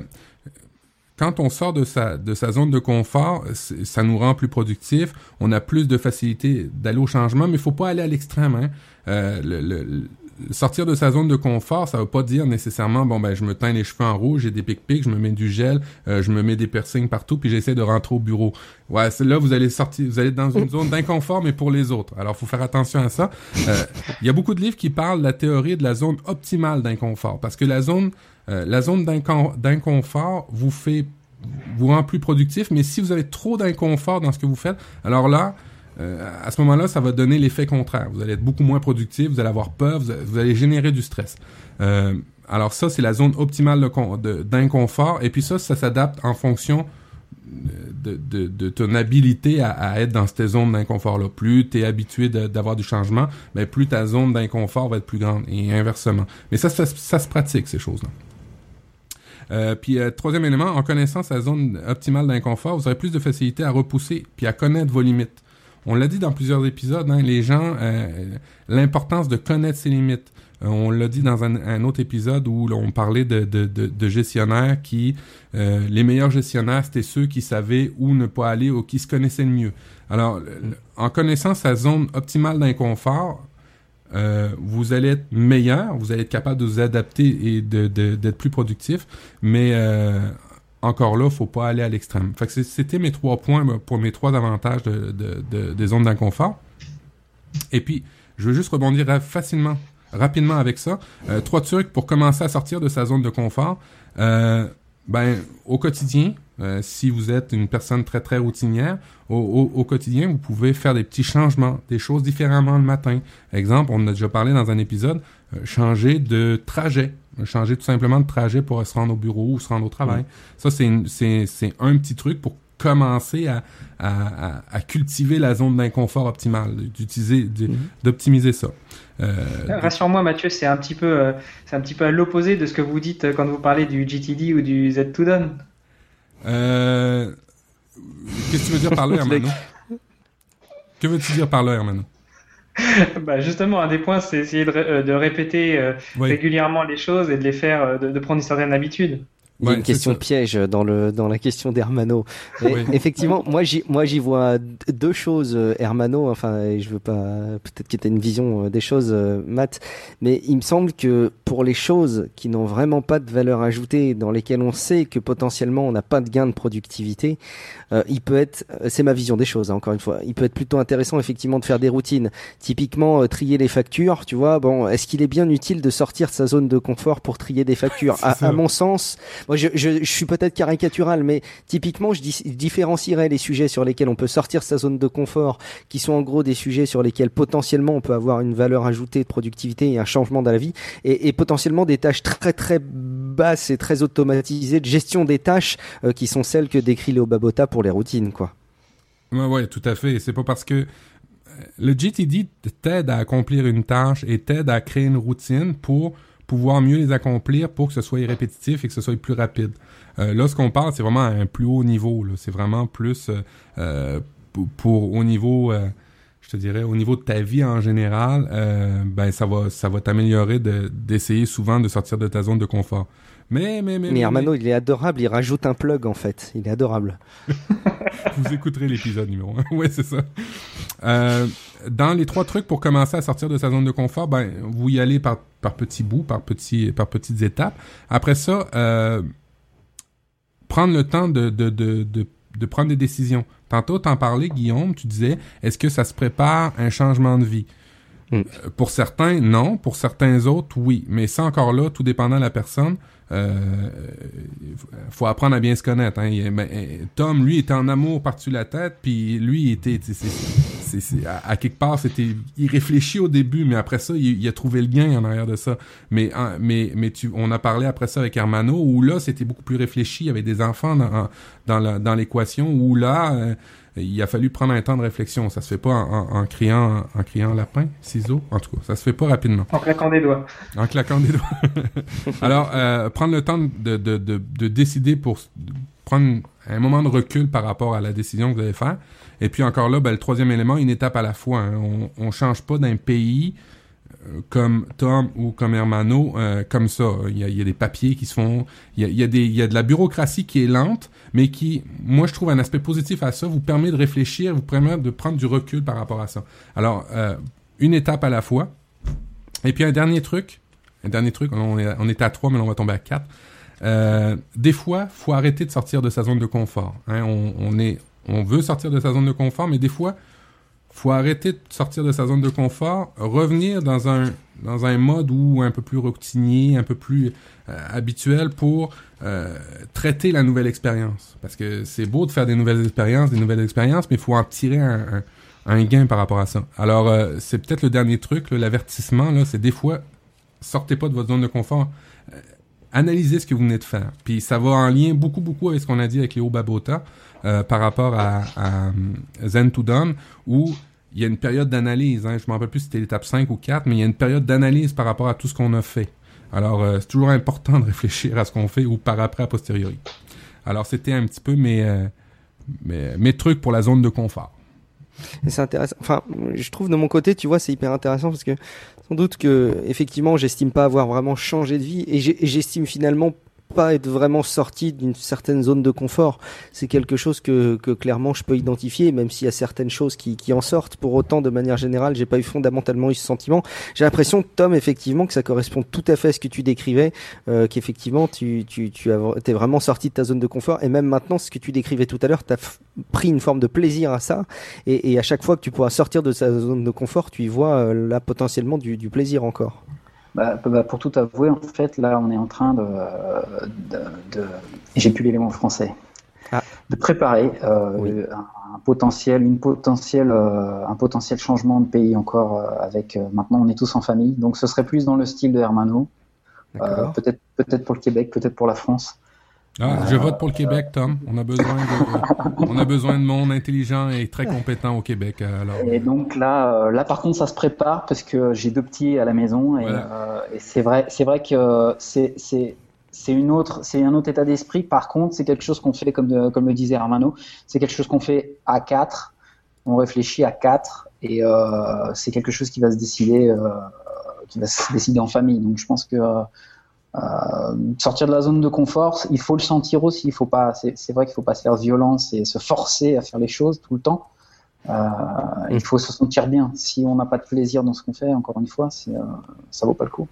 quand on sort de sa, de sa zone de confort, ça nous rend plus productif. On a plus de facilité d'aller au changement, mais il faut pas aller à l'extrême. Hein. Euh, le- sortir de sa zone de confort, ça veut pas dire nécessairement bon ben je me teins les cheveux en rouge, j'ai des pic-pics, je me mets du gel, euh, je me mets des piercings partout, puis j'essaie de rentrer au bureau. Ouais, là vous allez sortir, vous allez dans une zone d'inconfort, mais pour les autres. Alors faut faire attention à ça. Euh, Il y a beaucoup de livres qui parlent de la théorie de la zone optimale d'inconfort, parce que la zone, euh, la zone d'incon- d'inconfort vous fait vous rend plus productif, mais si vous avez trop d'inconfort dans ce que vous faites, alors là, euh, à ce moment-là, ça va donner l'effet contraire. Vous allez être beaucoup moins productif, vous allez avoir peur, vous, allez générer du stress. Euh, alors ça, c'est la zone optimale d'inconfort. Et puis ça, ça s'adapte en fonction de, ton habilité à, être dans cette zone d'inconfort-là. Plus tu es habitué d'avoir du changement, ben plus ta zone d'inconfort va être plus grande et inversement. Mais ça, ça, se pratique, ces choses-là. Euh, puis troisième élément, en connaissant sa zone optimale d'inconfort, vous aurez plus de facilité à repousser puis à connaître vos limites. On l'a dit dans plusieurs épisodes, hein, les gens, euh, l'importance de connaître ses limites. Euh, on l'a dit dans un, autre épisode où on parlait de, gestionnaires qui, euh, les meilleurs gestionnaires, c'était ceux qui savaient où ne pas aller ou qui se connaissaient le mieux. Alors, en connaissant sa zone optimale d'inconfort, euh, vous allez être meilleur, vous allez être capable de vous adapter et d'être plus productif, mais encore là, faut pas aller à l'extrême. C'était mes trois points pour mes trois avantages de, des zones d'inconfort. Et puis, je veux juste rebondir facilement rapidement avec ça. Euh, trois trucs pour commencer à sortir de sa zone de confort. Euh, ben, au quotidien, euh, si vous êtes une personne très très routinière, au, quotidien, vous pouvez faire des petits changements, des choses différemment le matin. Exemple, on a déjà parlé dans un épisode, changer de trajet, changer tout simplement de trajet pour se rendre au bureau ou se rendre au travail. Ça, c'est un petit truc pour commencer à, à, à, cultiver la zone d'inconfort optimale, d'utiliser, mhm. d'optimiser ça. Euh, Rassure-moi, Mathieu, c'est un petit peu, euh, c'est un petit peu à l'opposé de ce que vous dites quand vous parlez du GTD ou du Z2 Done. Euh, qu'est-ce que tu veux dire par là, Hermano? Que veux-tu dire par là, Hermano? bah justement, un des points, c'est essayer de, euh, de répéter euh, régulièrement les choses et de les faire, de, de prendre une certaine habitude. Il y a une question piège dans le dans la question d'Hermano. Effectivement, moi j'y moi j'y vois deux choses euh, Hermano. Enfin, je veux pas peut-être qu'il y ait une vision euh, des choses, euh, Matt, mais il me semble que pour les choses qui n'ont vraiment pas de valeur ajoutée, dans lesquelles on sait que potentiellement on n'a pas de gain de productivité, il peut être, c'est ma vision des choses. Hein, encore une fois, il peut être plutôt intéressant effectivement de faire des routines. Typiquement, trier les factures. Tu vois, bon, est-ce qu'il est bien utile de sortir de sa zone de confort pour trier des factures? À mon sens je, suis peut-être caricatural, mais typiquement, je, différencierais les sujets sur lesquels on peut sortir sa zone de confort, qui sont en gros des sujets sur lesquels potentiellement on peut avoir une valeur ajoutée de productivité et un changement dans la vie, et, et potentiellement des tâches très très basses et très automatisées de gestion des tâches euh, qui sont celles que décrit Léo Babota pour les routines, quoi. Ouais, ouais, tout à fait. C'est pas parce que euh, le GTD t'aide à accomplir une tâche et t'aide à créer une routine pour pouvoir mieux les accomplir pour que ce soit répétitif et que ce soit plus rapide. Euh, là, ce qu'on parle, c'est vraiment à un plus haut niveau. C'est vraiment plus euh, euh pour, au niveau, euh, je te dirais, au niveau de ta vie en général, ben ça va, ça va t'améliorer d'essayer souvent de sortir de ta zone de confort. Mais, mais, mais. Mais Armano, il est adorable, il rajoute un plug en fait. Il est adorable. Vous écouterez l'épisode numéro 1. ouais, c'est ça. Euh, dans les trois trucs pour commencer à sortir de sa zone de confort, ben, vous y allez par, par petits bouts, par, petits, par petites étapes. Après ça, euh, prendre le temps de, de, de, de, de prendre des décisions. Tantôt, t'en parlais, Guillaume, tu disais, est-ce que ça se prépare un changement de vie? Hmm. Euh, pour certains, non. Pour certains autres, oui. Mais ça, encore là, tout dépendant de la personne, euh, faut apprendre à bien se connaître. Hein. Tom, lui, était en amour par-dessus la tête, puis lui, était, c'est, à, quelque part, c'était, il réfléchit au début, mais après ça, il, a trouvé le gain en arrière de ça. Mais, mais, mais tu, on a parlé après ça avec Hermano, où là, c'était beaucoup plus réfléchi, il y avait des enfants dans, dans, dans l'équation, où là, euh, il a fallu prendre un temps de réflexion. Ça se fait pas en, criant, en criant lapin, ciseaux. En tout cas, ça se fait pas rapidement. En claquant des doigts. En claquant des doigts. Alors, euh, prendre le temps de, de, de, de, décider pour prendre un moment de recul par rapport à la décision que vous allez faire. Et puis encore là, ben, le troisième élément, une étape à la fois. Hein. On, on change pas d'un pays comme Tom ou comme Hermano, euh, comme ça. Il y, a, des papiers qui se font, il y a, des, il y a de la bureaucratie qui est lente, mais qui, moi, je trouve un aspect positif à ça, vous permet de réfléchir, vous permet de prendre du recul par rapport à ça. Alors, euh, une étape à la fois. Et puis un dernier truc, un dernier truc, on est, à trois, mais on va tomber à quatre. Euh, des fois, faut arrêter de sortir de sa zone de confort. Hein. On, est, on veut sortir de sa zone de confort, mais des fois, faut arrêter de sortir de sa zone de confort, revenir dans un dans un mode où un peu plus routinier, un peu plus euh, habituel pour euh, traiter la nouvelle expérience. Parce que c'est beau de faire des nouvelles expériences, des nouvelles expériences, mais il faut en tirer un, un gain par rapport à ça. Alors, euh, c'est peut-être le dernier truc, l'avertissement, là, c'est des fois, sortez pas de votre zone de confort. Euh, analysez ce que vous venez de faire. Puis ça va en lien beaucoup, beaucoup avec ce qu'on a dit avec Léo Babota euh, par rapport à, à euh, Zen to Done, où il y a une période d'analyse. Hein, je me rappelle plus si c'était l'étape 5 ou 4, mais il y a une période d'analyse par rapport à tout ce qu'on a fait. Alors, euh, c'est toujours important de réfléchir à ce qu'on fait ou par après a posteriori. Alors, c'était un petit peu mes, euh, mes, mes trucs pour la zone de confort. C'est intéressant. Enfin, je trouve de mon côté, tu vois, c'est hyper intéressant parce que sans doute que effectivement, j'estime pas avoir vraiment changé de vie et j'estime finalement pas être vraiment sorti d'une certaine zone de confort. C'est quelque chose que, que clairement je peux identifier, même s'il y a certaines choses qui, qui en sortent. Pour autant, de manière générale, j'ai pas eu fondamentalement eu ce sentiment. J'ai l'impression, Tom, effectivement, que ça correspond tout à fait à ce que tu décrivais, euh, qu'effectivement, tu, tu, tu as, t'es vraiment sorti de ta zone de confort. Et même maintenant, ce que tu décrivais tout à l'heure, tu as pris une forme de plaisir à ça. Et, et à chaque fois que tu pourras sortir de sa zone de confort, tu y vois euh, là potentiellement du, du plaisir encore. Bah, bah, pour tout avouer, en fait, là, on est en train de. de, de- J'ai plus l'élément français. Ah. De préparer euh, Oui. un, un potentiel, une potentielle, euh, un potentiel changement de pays encore euh, avec. maintenant, on est tous en famille, donc ce serait plus dans le style de Hermano. Peut-être, peut-être pour le Québec, peut-être pour la France. Ah, je vote pour le Québec, Tom. On a besoin de, on a besoin de monde intelligent et très compétent au Québec. euh, Alors, Et donc là, euh, là par contre, ça se prépare parce que j'ai deux petits à la maison et, Voilà. euh, et c'est vrai, c'est vrai que c'est c'est c'est une autre, c'est un autre état d'esprit. Par contre, c'est quelque chose qu'on fait comme de- comme le disait Armano, c'est quelque chose qu'on fait à quatre. On réfléchit à quatre et euh, c'est quelque chose qui va se décider, euh, qui va se décider en famille. Donc je pense que euh, euh, sortir de la zone de confort, il faut le sentir aussi. Il faut pas, c'est vrai qu'il faut pas se faire violence et se forcer à faire les choses tout le temps. Euh, il faut se sentir bien. Si on n'a pas de plaisir dans ce qu'on fait, encore une fois, euh, ça vaut pas le coup.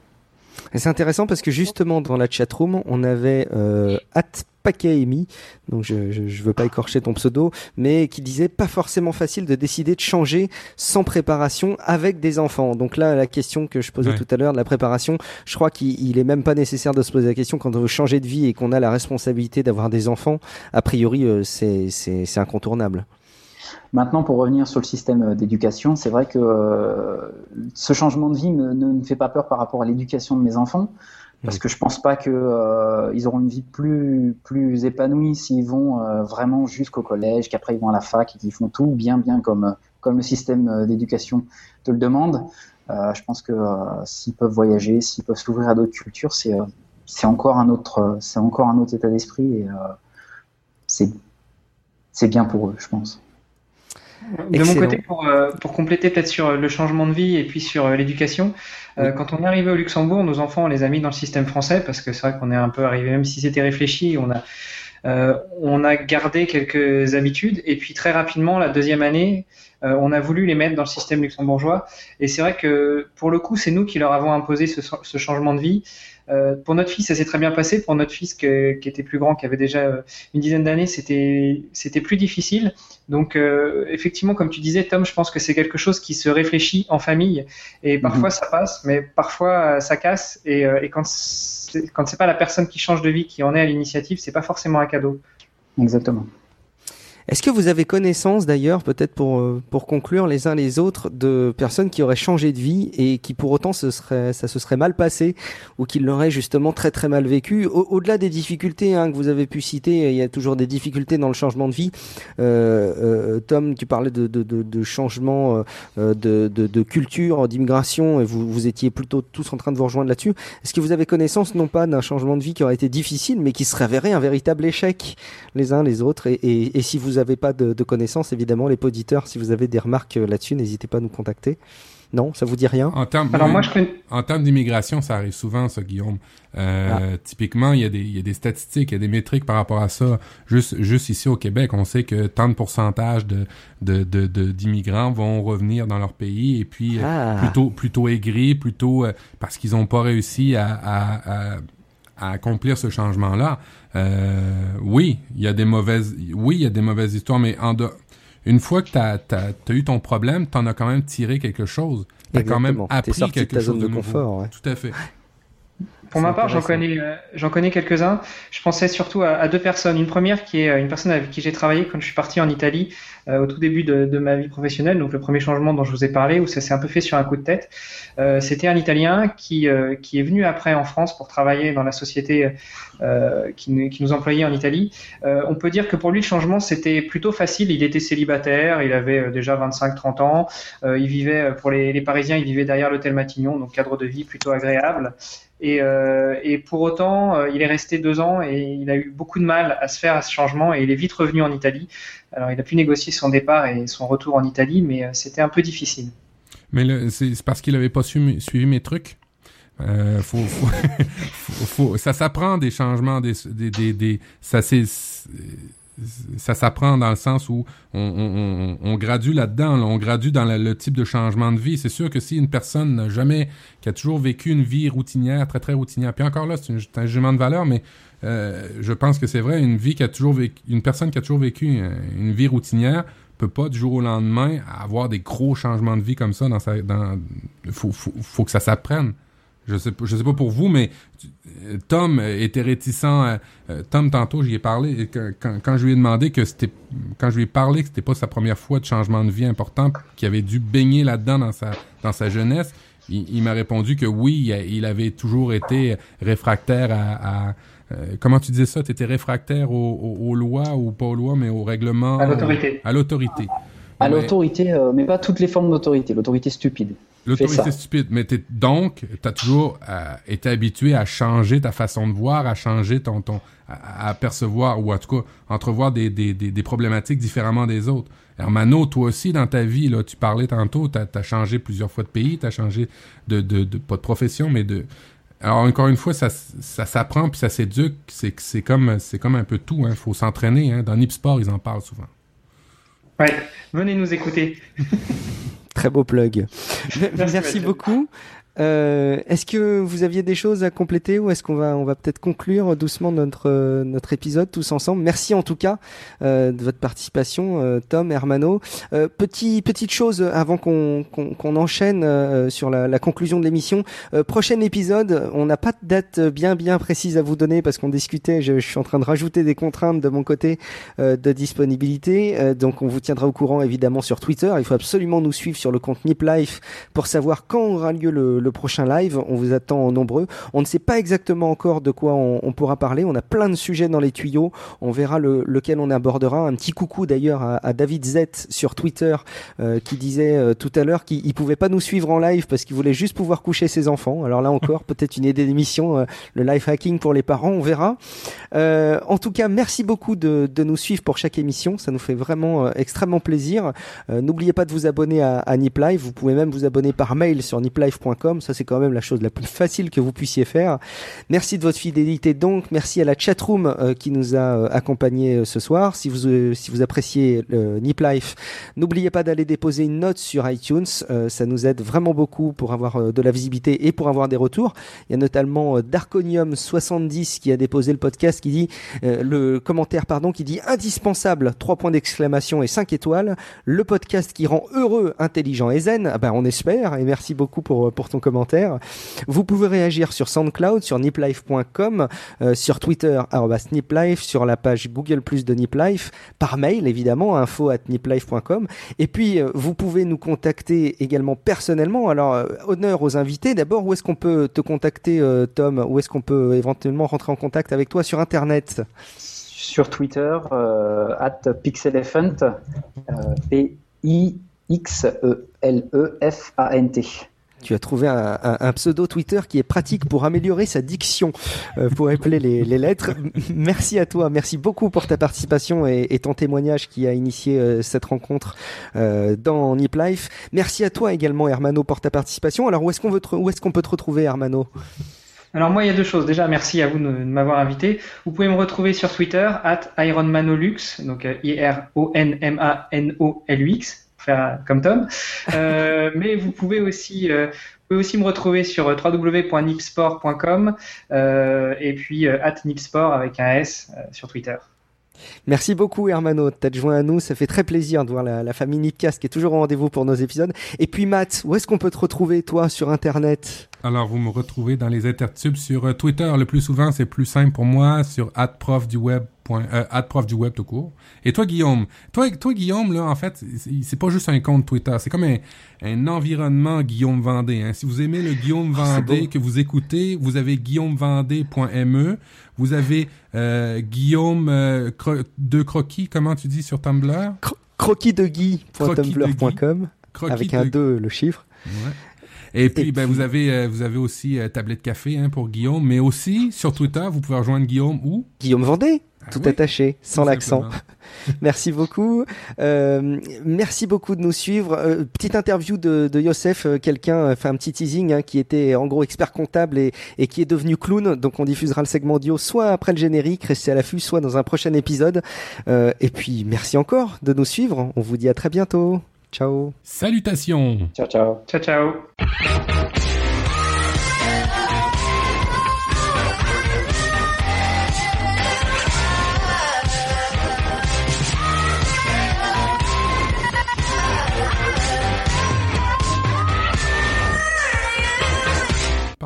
Et c'est intéressant parce que justement dans la chatroom, on avait euh, Atpakaemi, donc je, je, je veux pas écorcher ton pseudo, mais qui disait pas forcément facile de décider de changer sans préparation avec des enfants. Donc là, la question que je posais Ouais. tout à l'heure de la préparation, je crois qu'il il est même pas nécessaire de se poser la question quand on veut changer de vie et qu'on a la responsabilité d'avoir des enfants. A priori, euh, c'est c'est c'est incontournable. Maintenant, pour revenir sur le système euh, d'éducation, c'est vrai que euh, ce changement de vie ne, ne me fait pas peur par rapport à l'éducation de mes enfants, parce que je pense pas que euh, ils auront une vie plus plus épanouie s'ils vont euh, vraiment jusqu'au collège, qu'après ils vont à la fac et qu'ils font tout bien bien comme comme le système d'éducation te le demande. Euh, je pense que s'ils peuvent voyager, s'ils peuvent s'ouvrir à d'autres cultures, c'est c'est encore un autre c'est encore un autre état d'esprit et c'est c'est bien pour eux, je pense. De Excellent. mon côté, pour, euh, pour compléter peut-être sur le changement de vie et puis sur euh, l'éducation, euh, quand on est arrivé au Luxembourg, nos enfants, on les a mis dans le système français parce que c'est vrai qu'on est un peu arrivé, même si c'était réfléchi, on a, euh, on a gardé quelques habitudes et puis très rapidement, la deuxième année, euh, on a voulu les mettre dans le système luxembourgeois et c'est vrai que pour le coup, c'est nous qui leur avons imposé ce, ce changement de vie. Euh, pour notre fils, ça s'est très bien passé. Pour notre fils que- qui était plus grand, qui avait déjà euh, une dizaine d'années, c'était c'était plus difficile. Donc euh, effectivement, comme tu disais, Tom, je pense que c'est quelque chose qui se réfléchit en famille et parfois ça passe, mais parfois ça casse. Et, et quand c'est, quand c'est pas la personne qui change de vie qui en est à l'initiative, c'est pas forcément un cadeau. Exactement. Est-ce que vous avez connaissance d'ailleurs, peut-être pour euh, pour conclure les uns les autres, de personnes qui auraient changé de vie et qui pour autant ça se serait mal passé ou qui l'auraient justement très très mal vécu? Au- Au-delà des difficultés hein, que vous avez pu citer, il y a toujours des difficultés dans le changement de vie. Euh, euh, Tom, tu parlais de changement euh, de, culture, d'immigration, et vous vous étiez plutôt tous en train de vous rejoindre là-dessus. Est-ce que vous avez connaissance non pas d'un changement de vie qui aurait été difficile, mais qui serait avéré un véritable échec les uns les autres? Et si vous n'avez pas de, de connaissances, évidemment, les auditeurs, si vous avez des remarques euh, là-dessus, n'hésitez pas à nous contacter. Non, ça vous dit rien en termes, Alors moi, je connais, en termes d'immigration, ça arrive souvent, ça, Guillaume. Euh, Typiquement, il y, a des, il y a des statistiques, il y a des métriques par rapport à ça. Juste, juste ici au Québec, on sait que tant de pourcentage de, de, de, de- d'immigrants vont revenir dans leur pays et puis euh, Ah. plutôt, plutôt aigris, plutôt euh, parce qu'ils n'ont pas réussi à, à, à, à accomplir ce changement-là. Euh, oui, il y a des mauvaises, oui, il y a des mauvaises histoires, mais en de- une fois que tu as, eu ton problème, tu en as quand même tiré quelque chose. Tu as quand même appris de quelque ta chose zone de, de confort, ouais. Tout à fait. Pour ma part, j'en connais, euh, j'en connais quelques-uns. Je pensais surtout à, à, deux personnes. Une première qui est euh, une personne avec qui j'ai travaillé quand je suis parti en Italie euh, au tout début de, de, ma vie professionnelle. Donc le premier changement dont je vous ai parlé, où ça s'est un peu fait sur un coup de tête, euh, c'était un Italien qui qui est venu après en France pour travailler dans la société qui, qui, nous employait en Italie. on peut dire que pour lui le changement c'était plutôt facile. Il était célibataire, il avait déjà 25-30 ans, il vivait pour les, les Parisiens, il vivait derrière l'hôtel Matignon, donc cadre de vie plutôt agréable. Et, euh, et, pour autant, euh, il est resté deux ans et il a eu beaucoup de mal à se faire à ce changement et il est vite revenu en Italie. Alors il a pu négocier son départ et son retour en Italie, mais euh, c'était un peu difficile. Mais c'est parce qu'il n'avait pas su, suivi mes trucs. Ça s'apprend des changements, des, des, des ça c'est ça s'apprend dans le sens où on, gradue là-dedans, on gradue dans le type de changement de vie. C'est sûr que si une personne n'a jamais, qui a toujours vécu une vie routinière, très très routinière, puis encore là, c'est un jugement de valeur, mais euh, je pense que c'est vrai, une vie qui a toujours vécu, une personne qui a toujours vécu une, vie routinière peut pas du jour au lendemain avoir des gros changements de vie comme ça dans sa, dans, faut, faut que ça s'apprenne. Je sais, je sais pas pour vous, mais Tom était réticent. À, euh, Tom, tantôt, j'y ai parlé, quand, quand, je lui ai demandé que c'était, quand je lui ai parlé que c'était pas sa première fois de changement de vie important, qu'il avait dû baigner là-dedans dans sa, dans sa jeunesse, il, m'a répondu que oui, il avait toujours été réfractaire à, à euh, comment tu disais ça? Tu étais réfractaire aux, aux, lois ou pas aux lois, mais aux règlements? À l'autorité. À l'autorité. À l'autorité, euh, mais pas toutes les formes d'autorité. L'autorité stupide. L'autorité stupide. Mais es, donc, tu as toujours euh, été habitué à changer ta façon de voir, à changer ton, ton à, percevoir ou en tout cas entrevoir des, des, des, des, problématiques différemment des autres. Hermano, toi aussi dans ta vie, là, tu parlais tantôt, tu as, changé plusieurs fois de pays, tu as changé de, de, de, pas de profession, mais de... Alors encore une fois, ça, ça s'apprend puis ça s'éduque. C'est, c'est comme c'est comme un peu tout. Il hein. faut s'entraîner. Hein. Dans Nipsport, ils en parlent souvent. Ouais, venez nous écouter. Très beau plug. Merci, beaucoup. Euh, est-ce que vous aviez des choses à compléter ou est-ce qu'on va on va peut-être conclure doucement notre euh, notre épisode tous ensemble? Merci en tout cas euh, de votre participation, euh, Tom, Hermano. Euh, petit petite chose avant qu'on qu'on enchaîne euh, sur la, la, conclusion de l'émission. prochain épisode, on n'a pas de date bien bien précise à vous donner parce qu'on discutait. Je, je, suis en train de rajouter des contraintes de mon côté de disponibilité, donc on vous tiendra au courant évidemment sur Twitter. Il faut absolument nous suivre sur le compte Nip Life pour savoir quand aura lieu le le prochain live. On vous attend nombreux. On ne sait pas exactement encore de quoi on, pourra parler. On a plein de sujets dans les tuyaux. On verra le, lequel on abordera. Un petit coucou d'ailleurs à, David Z sur Twitter euh, qui disait euh, tout à l'heure qu'il pouvait pas nous suivre en live parce qu'il voulait juste pouvoir coucher ses enfants. Alors là encore, peut-être une idée d'émission, euh, le live hacking pour les parents, on verra. en tout cas, merci beaucoup de, de, nous suivre pour chaque émission. Ça nous fait vraiment extrêmement plaisir. N'oubliez pas de vous abonner à, à Nip Live. Vous pouvez même vous abonner par mail sur niplive.com ça, c'est quand même la chose la plus facile que vous puissiez faire. Merci de votre fidélité. Donc, merci à la chatroom euh, qui nous a euh, accompagnés euh, ce soir. Si vous si vous appréciez Nip Life, n'oubliez pas d'aller déposer une note sur iTunes. ça nous aide vraiment beaucoup pour avoir de la visibilité et pour avoir des retours. Il y a notamment Darkonium 70 qui a déposé le podcast qui dit le commentaire pardon qui dit indispensable trois points d'exclamation et 5 étoiles. Le podcast qui rend heureux, intelligent et zen. Ah ben on espère et merci beaucoup pour pour ton commentaires. Vous pouvez réagir sur SoundCloud, sur niplife.com, euh, sur Twitter, @niplife, sur la page Google Plus de Niplife, par mail évidemment, info at niplife.com. Et puis, euh, vous pouvez nous contacter également personnellement. Alors, euh, honneur aux invités. D'abord, où est-ce qu'on peut te contacter, Tom? Où est-ce qu'on peut éventuellement rentrer en contact avec toi sur Internet? Sur Twitter, at Pixelephant, P-I-X-E-L-E-F-A-N-T tu as trouvé un, pseudo Twitter qui est pratique pour améliorer sa diction, euh, pour épeler les, lettres. merci à toi, merci beaucoup pour ta participation et, ton témoignage qui a initié euh, cette rencontre euh, dans Nip Life. Merci à toi également, Hermano, pour ta participation. Alors, où est-ce qu'on peut te retrouver, Hermano? Alors moi, il y a deux choses. Déjà, merci à vous de, m'avoir invité. Vous pouvez me retrouver sur Twitter, IronManolux, donc I-R-O-N-M-A-N-O-L-U-X comme Tom. Euh, mais vous pouvez aussi, euh, vous pouvez aussi me retrouver sur www.nipsport.com euh, et puis at nipsport avec un S sur Twitter. Merci beaucoup Hermano d'être joint à nous, ça fait très plaisir de voir la famille Nipcast qui est toujours au rendez-vous pour nos épisodes. Et puis Matt, où est-ce qu'on peut te retrouver toi sur internet? Alors, vous me retrouvez dans les intertubes sur euh, Twitter. Le plus souvent, c'est plus simple pour moi sur @profduweb. Euh, tout court. Et toi, Guillaume, toi, toi, Guillaume, là, en fait, c'est- pas juste un compte Twitter, c'est comme un, un environnement Guillaume Vendée. Hein. Si vous aimez le Guillaume Vendée beau. que vous écoutez, vous avez guillaumevendée.me, vous avez euh, Guillaume euh, cro- de croquis, comment tu dis sur Tumblr? Cro- croquisdeguy.tumblr.com Croquis avec de- un 2 le chiffre. Ouais. Et puis, Et ben, puis- vous avez, euh, vous avez aussi euh, tablette café hein, pour Guillaume, mais aussi sur Twitter, vous pouvez rejoindre Guillaume où Guillaume Vendée, Ah tout oui, attaché, sans l'accent. Merci beaucoup. Euh, merci beaucoup de nous suivre. Euh, petite interview de, de Youssef, euh, quelqu'un a fait un petit teasing hein, qui était en gros expert comptable et, et qui est devenu clown. Donc on diffusera le segment audio soit après le générique, restez à l'affût, soit dans un prochain épisode. Euh, et puis merci encore de nous suivre. On vous dit à très bientôt. Ciao. Salutations Ciao, ciao. Ciao, ciao.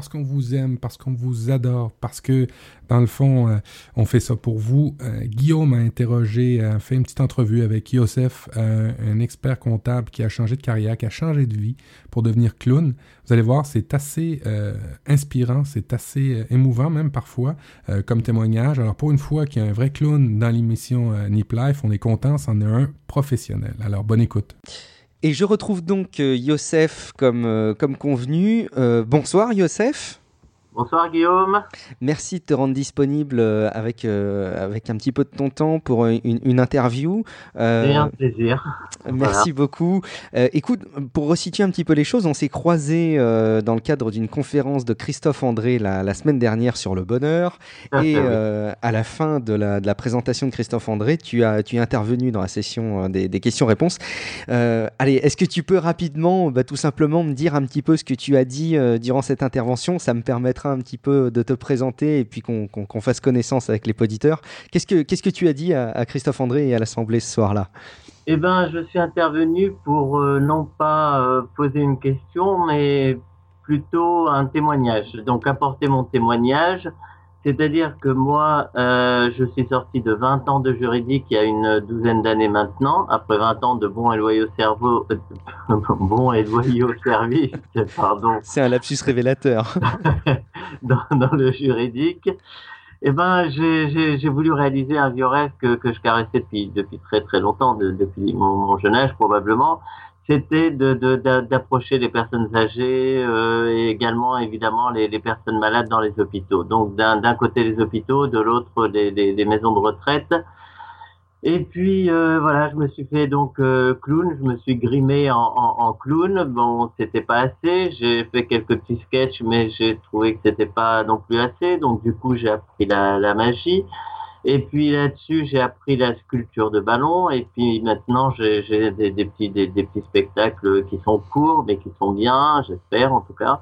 Parce qu'on vous aime, parce qu'on vous adore, parce que dans le fond, euh, on fait ça pour vous. Euh, Guillaume a interrogé, a fait une petite entrevue avec Youssef, euh, un expert comptable qui a changé de carrière, qui a changé de vie pour devenir clown. Vous allez voir, c'est assez euh, inspirant, c'est assez euh, émouvant même parfois euh, comme témoignage. Alors pour une fois qu'il y a un vrai clown dans l'émission euh, Nip Life, on est content, c'en est un professionnel. Alors bonne écoute. Et je retrouve donc euh, Youssef comme, euh, convenu. Euh, bonsoir Youssef. Bonsoir Guillaume. Merci de te rendre disponible euh, avec, euh, avec un petit peu de ton temps pour une, une interview. Euh, C'est un plaisir. Merci beaucoup. Euh, écoute, pour resituer un petit peu les choses, on s'est croisés dans le cadre d'une conférence de Christophe André la, la semaine dernière sur le bonheur. Ah, Et oui. euh, à la fin de la, de la présentation de Christophe André, tu as, tu es intervenu dans la session des, des questions-réponses. Allez, est-ce que tu peux rapidement, bah, tout simplement, me dire un petit peu ce que tu as dit durant cette intervention? Ça me un petit peu de te présenter et puis qu'on fasse connaissance avec les auditeurs. Qu'est-ce que Qu'est-ce que tu as dit à, à Christophe André et à l'Assemblée ce soir-là? Eh ben, je suis intervenu pour euh, non pas euh, poser une question, mais plutôt un témoignage. Donc, apporter mon témoignage. C'est-à-dire que moi, euh, je suis sorti de 20 ans de juridique il y a une douzaine d'années maintenant, après 20 ans de bons et loyaux cerveau, euh, bons et loyaux services, pardon, C'est un lapsus révélateur. dans, dans le juridique, eh ben, j'ai- voulu réaliser un vieux rêve que, que je caressais depuis, depuis très très longtemps, de- depuis mon, mon jeune âge probablement. C'était de- de- d'approcher les personnes âgées euh, et également évidemment les, personnes malades dans les hôpitaux. Donc d'un côté les hôpitaux, de l'autre les, maisons de retraite. Et puis euh, voilà, je me suis fait donc euh, clown, je me suis grimé en clown. Bon, c'était pas assez. J'ai fait quelques petits sketchs, mais j'ai trouvé que c'était pas non plus assez. Donc du coup, j'ai appris la, la magie. Et puis là-dessus, j'ai appris la sculpture de ballon. Et puis maintenant, j'ai des, des petits des, des petits spectacles qui sont courts, mais qui sont bien, j'espère en tout cas.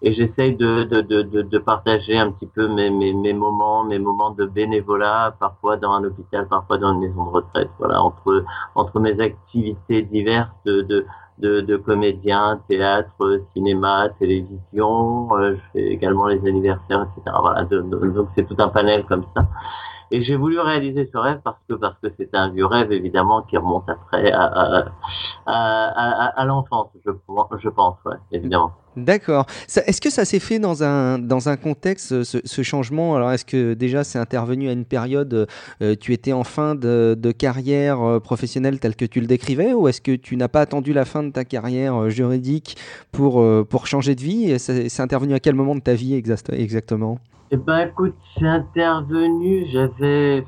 Et j'essaye de, de, de, de, partager un petit peu mes, mes, mes moments, mes moments de bénévolat, parfois dans un hôpital, parfois dans une maison de retraite. Voilà, entre entre mes activités diverses de, de, de, comédien, théâtre, cinéma, télévision. euh, je fais également les anniversaires, etc. Voilà, donc c'est tout un panel comme ça. Et j'ai voulu réaliser ce rêve parce que parce que c'est un vieux rêve évidemment qui remonte après à à, l'enfance, je, je pense, évidemment. D'accord. Est-ce que ça s'est fait dans un, dans un contexte, ce, changement? Alors, est-ce que déjà c'est intervenu à une période, euh, tu étais en fin de, de carrière euh, professionnelle telle que tu le décrivais, ou est-ce que tu n'as pas attendu la fin de ta carrière euh, juridique pour, pour changer de vie? C'est intervenu à quel moment de ta vie exact- exactement? Eh ben écoute, c'est intervenu, j'avais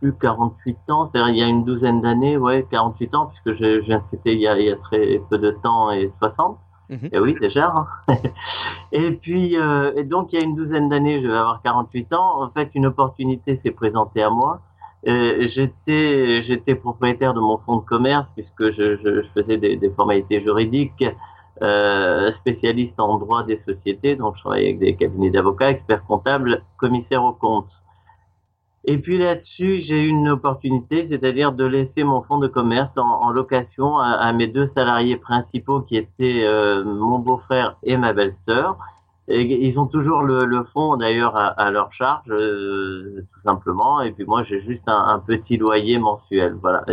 plus 48 ans, c'est-à-dire il y a une douzaine d'années, ouais, 48 ans, puisque je, je c'était il il y a très peu de temps et 60. Mhm. Et oui, déjà. hein. et puis, euh, et donc il y a une douzaine d'années, je vais avoir 48 ans. En fait, une opportunité s'est présentée à moi. Euh, j'étais, j'étais propriétaire de mon fonds de commerce puisque je, je, je faisais des, des formalités juridiques, euh, spécialiste en droit des sociétés, donc je travaillais avec des cabinets d'avocats, experts comptables, commissaires aux comptes. Et puis là-dessus, j'ai eu une opportunité, c'est-à-dire de laisser mon fonds de commerce en, location à, mes deux salariés principaux qui étaient euh, mon beau-frère et ma belle-sœur. Ils ont toujours le, le fond d'ailleurs à, leur charge, euh, tout simplement. Et puis moi, j'ai juste un, petit loyer mensuel, voilà.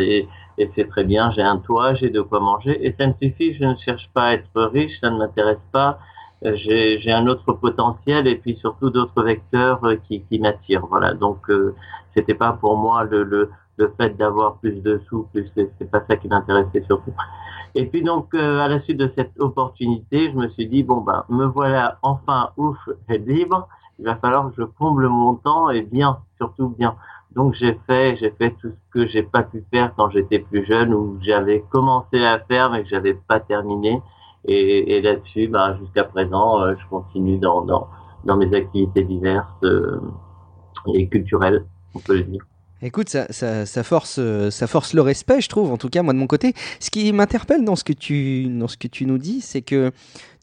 Et c'est très bien. J'ai un toit, j'ai de quoi manger, et ça me suffit. Je ne cherche pas à être riche, ça ne m'intéresse pas. Euh, J'ai un autre potentiel et puis surtout d'autres vecteurs euh, qui, m'attirent, voilà. Donc euh, c'était pas pour moi le, fait d'avoir plus de sous, plus c'est pas ça qui m'intéressait surtout. Et puis donc à la suite de cette opportunité, je me suis dit bon ben me voilà enfin ouf libre. Il va falloir que je comble mon temps et bien, surtout bien. Donc j'ai fait j'ai fait tout ce que j'ai pas pu faire quand j'étais plus jeune ou j'avais commencé à faire mais que j'avais pas terminé. Et, là-dessus, ben, jusqu'à présent, euh, je continue dans, dans dans mes activités diverses euh, et culturelles, on peut le dire. Écoute, ça, ça, ça, force, euh, ça force le respect, je trouve, en tout cas, moi de mon côté. Ce qui m'interpelle dans, dans ce que tu nous dis, c'est que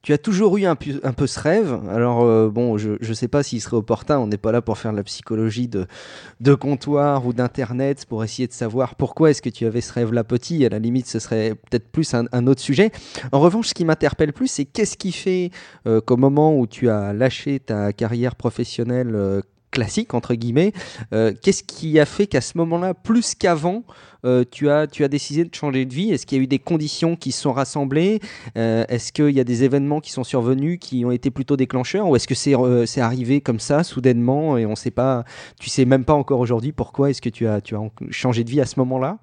tu as toujours eu un peu, ce rêve. Alors, euh, bon, je ne sais pas s'il serait opportun, on n'est pas là pour faire de la psychologie de, comptoir ou d'internet, pour essayer de savoir pourquoi est-ce que tu avais ce rêve-là petit. À la limite, ce serait peut-être plus un, un, autre sujet. En revanche, ce qui m'interpelle plus, c'est qu'est-ce qui fait euh, qu'au moment où tu as lâché ta carrière professionnelle euh, classique entre guillemets. Euh, Qu'est-ce qui a fait qu'à ce moment-là, plus qu'avant, euh, tu as tu as décidé de changer de vie? Est-ce qu'il y a eu des conditions qui se sont rassemblées? Euh, Est-ce qu'il y a des événements qui sont survenus qui ont été plutôt déclencheurs? Ou est-ce que c'est arrivé comme ça soudainement et on sait pas Tu sais même pas encore aujourd'hui pourquoi est-ce que tu as tu as changé de vie à ce moment-là?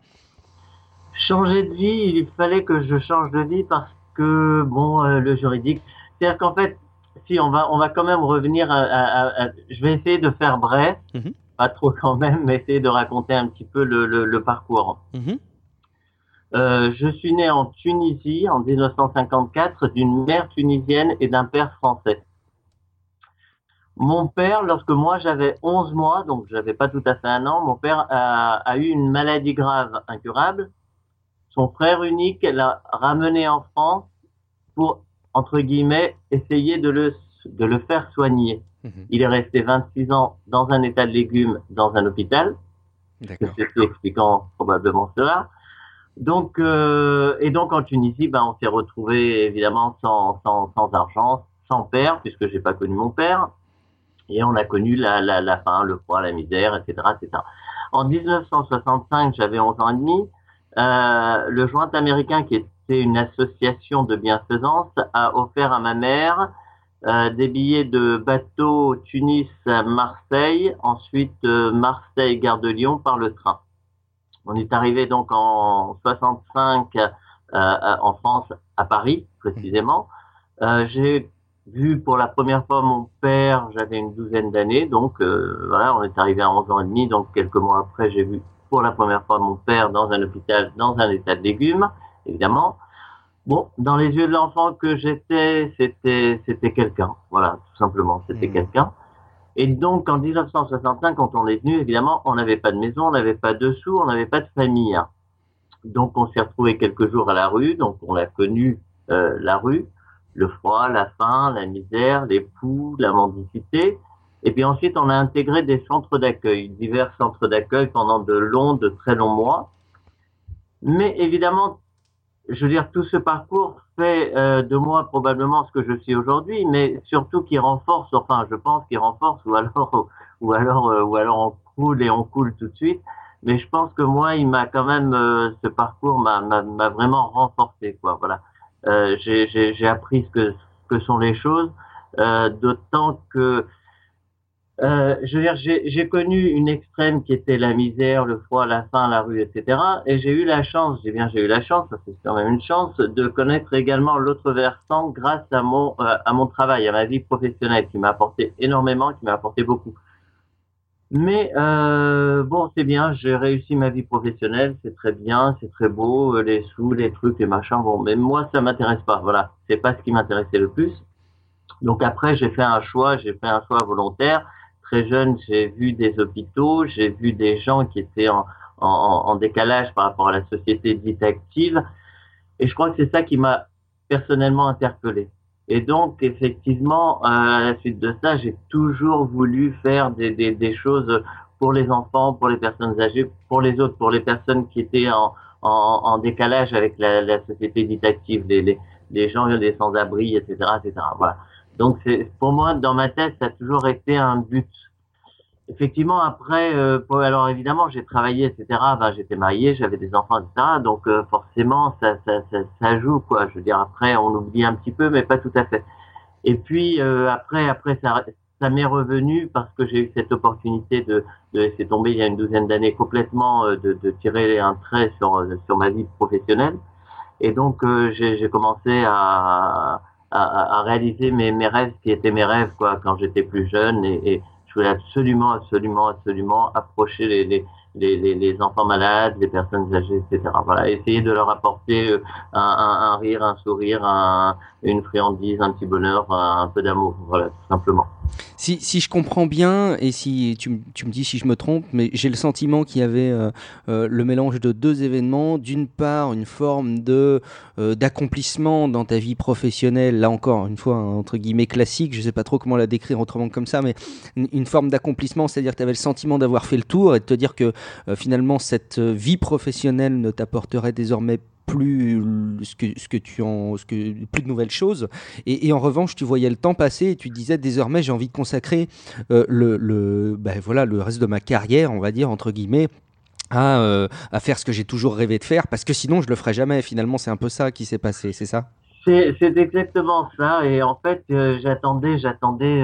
Changer de vie, il fallait que je change de vie parce que bon, le juridique, c'est-à-dire qu'en fait si on va, on va quand même revenir à, à, à, je vais essayer de faire bref, -hmm. pas trop quand même, mais essayer de raconter un petit peu le, le, le parcours. -hmm. euh, je suis né en Tunisie en 1954 d'une mère tunisienne et d'un père français. Mon père, lorsque moi j'avais 11 mois, donc j'avais pas tout à fait un an, mon père a, a eu une maladie grave, incurable. Son frère unique l'a ramené en France pour entre guillemets, essayer de le, de le faire soigner. Mmh. Il est resté 26 ans dans un état de légumes dans un hôpital. C'est expliquant probablement cela. Donc, euh, et donc en Tunisie, ben, on s'est retrouvé évidemment sans, sans, sans argent, sans père, puisque j'ai pas connu mon père. Et on a connu la, la, la faim, le froid, la misère, etc., etc. En 1965, j'avais 11 ans et demi. Euh, le joint américain qui est c'est une association de bienfaisance, a offert à ma mère euh, des billets de bateau Tunis Marseille, ensuite euh, Marseille Gare de Lyon par le train. On est arrivé donc en 65 euh, en France, à Paris précisément. Euh, J'ai vu pour la première fois mon père, j'avais une douzaine d'années, donc euh, voilà, on est arrivé à 11 ans et demi, donc quelques mois après, j'ai vu pour la première fois mon père dans un hôpital, dans un état de légumes évidemment. Bon, dans les yeux de l'enfant que j'étais, c'était c'était quelqu'un, voilà, tout simplement, c'était mmh. quelqu'un. Et donc, en 1965, quand on est venu, évidemment, on n'avait pas de maison, on n'avait pas de sous, on n'avait pas de famille. Donc, on s'est retrouvé quelques jours à la rue, donc on a connu euh, la rue, le froid, la faim, la misère, les poux, la mendicité. Et puis ensuite, on a intégré des centres d'accueil, divers centres d'accueil pendant de longs, de très longs mois. Mais évidemment, je veux dire, tout ce parcours fait euh, de moi probablement ce que je suis aujourd'hui, mais surtout qui renforce, enfin, je pense qu'il renforce, ou alors, ou alors, euh, ou alors on coule et on coule tout de suite. Mais je pense que moi, il m'a quand même, euh, ce parcours m'a vraiment renforcé, quoi. Voilà, euh, j'ai appris ce que, ce que sont les choses, euh, d'autant que euh, je veux dire, j'ai connu une extrême qui était la misère, le froid, la faim, la rue, etc. Et j'ai eu la chance, j'ai bien, j'ai eu la chance, c'est quand même une chance, de connaître également l'autre versant grâce à mon euh, à mon travail, à ma vie professionnelle, qui m'a apporté énormément, qui m'a apporté beaucoup. Mais euh, bon, c'est bien, j'ai réussi ma vie professionnelle, c'est très bien, c'est très beau, les sous, les trucs, les machins. Bon, mais moi, ça m'intéresse pas. Voilà, c'est pas ce qui m'intéressait le plus. Donc après, j'ai fait un choix, j'ai fait un choix volontaire très jeune, j'ai vu des hôpitaux, j'ai vu des gens qui étaient en, en, en, décalage par rapport à la société dite active. Et je crois que c'est ça qui m'a personnellement interpellé. Et donc, effectivement, à la suite de ça, j'ai toujours voulu faire des, des, des, choses pour les enfants, pour les personnes âgées, pour les autres, pour les personnes qui étaient en, en, en décalage avec la, la, société dite active, les, les, les gens, les sans-abri, etc., etc. Voilà. Donc c'est pour moi dans ma tête ça a toujours été un but. Effectivement après euh, alors évidemment j'ai travaillé etc. Ben, j'étais marié j'avais des enfants etc. Donc euh, forcément ça, ça, ça ça joue quoi. Je veux dire après on oublie un petit peu mais pas tout à fait. Et puis euh, après après ça ça m'est revenu parce que j'ai eu cette opportunité de, de laisser tomber il y a une douzaine d'années complètement de, de tirer un trait sur sur ma vie professionnelle. Et donc j'ai commencé à à, à, réaliser mes, mes rêves qui étaient mes rêves quoi quand j'étais plus jeune et, et, je voulais absolument absolument absolument approcher les, les les, les, enfants malades, les personnes âgées, etc. Voilà, essayer de leur apporter euh, un, un, un rire, un sourire, un, une friandise, un petit bonheur, un, peu d'amour, voilà, tout simplement. Si, si, je comprends bien, et si tu, tu, me dis si je me trompe, mais j'ai le sentiment qu'il y avait euh, euh, le mélange de deux événements. D'une part, une forme de euh, d'accomplissement dans ta vie professionnelle, là encore, une fois, entre guillemets, classique, je sais pas trop comment la décrire autrement que comme ça, mais une, une forme d'accomplissement, c'est-à-dire que tu avais le sentiment d'avoir fait le tour et de te dire que finalement cette vie professionnelle ne t'apporterait désormais plus ce que, ce que tu en ce que plus de nouvelles choses. Et, en revanche tu voyais le temps passer et tu disais désormais j'ai envie de consacrer euh, le, le ben voilà le reste de ma carrière on va dire entre guillemets à, euh, à faire ce que j'ai toujours rêvé de faire parce que sinon je le ferais jamais. Finalement c'est un peu ça qui s'est passé c'est ça? C'est exactement ça. Et en fait euh, j'attendais j'attendais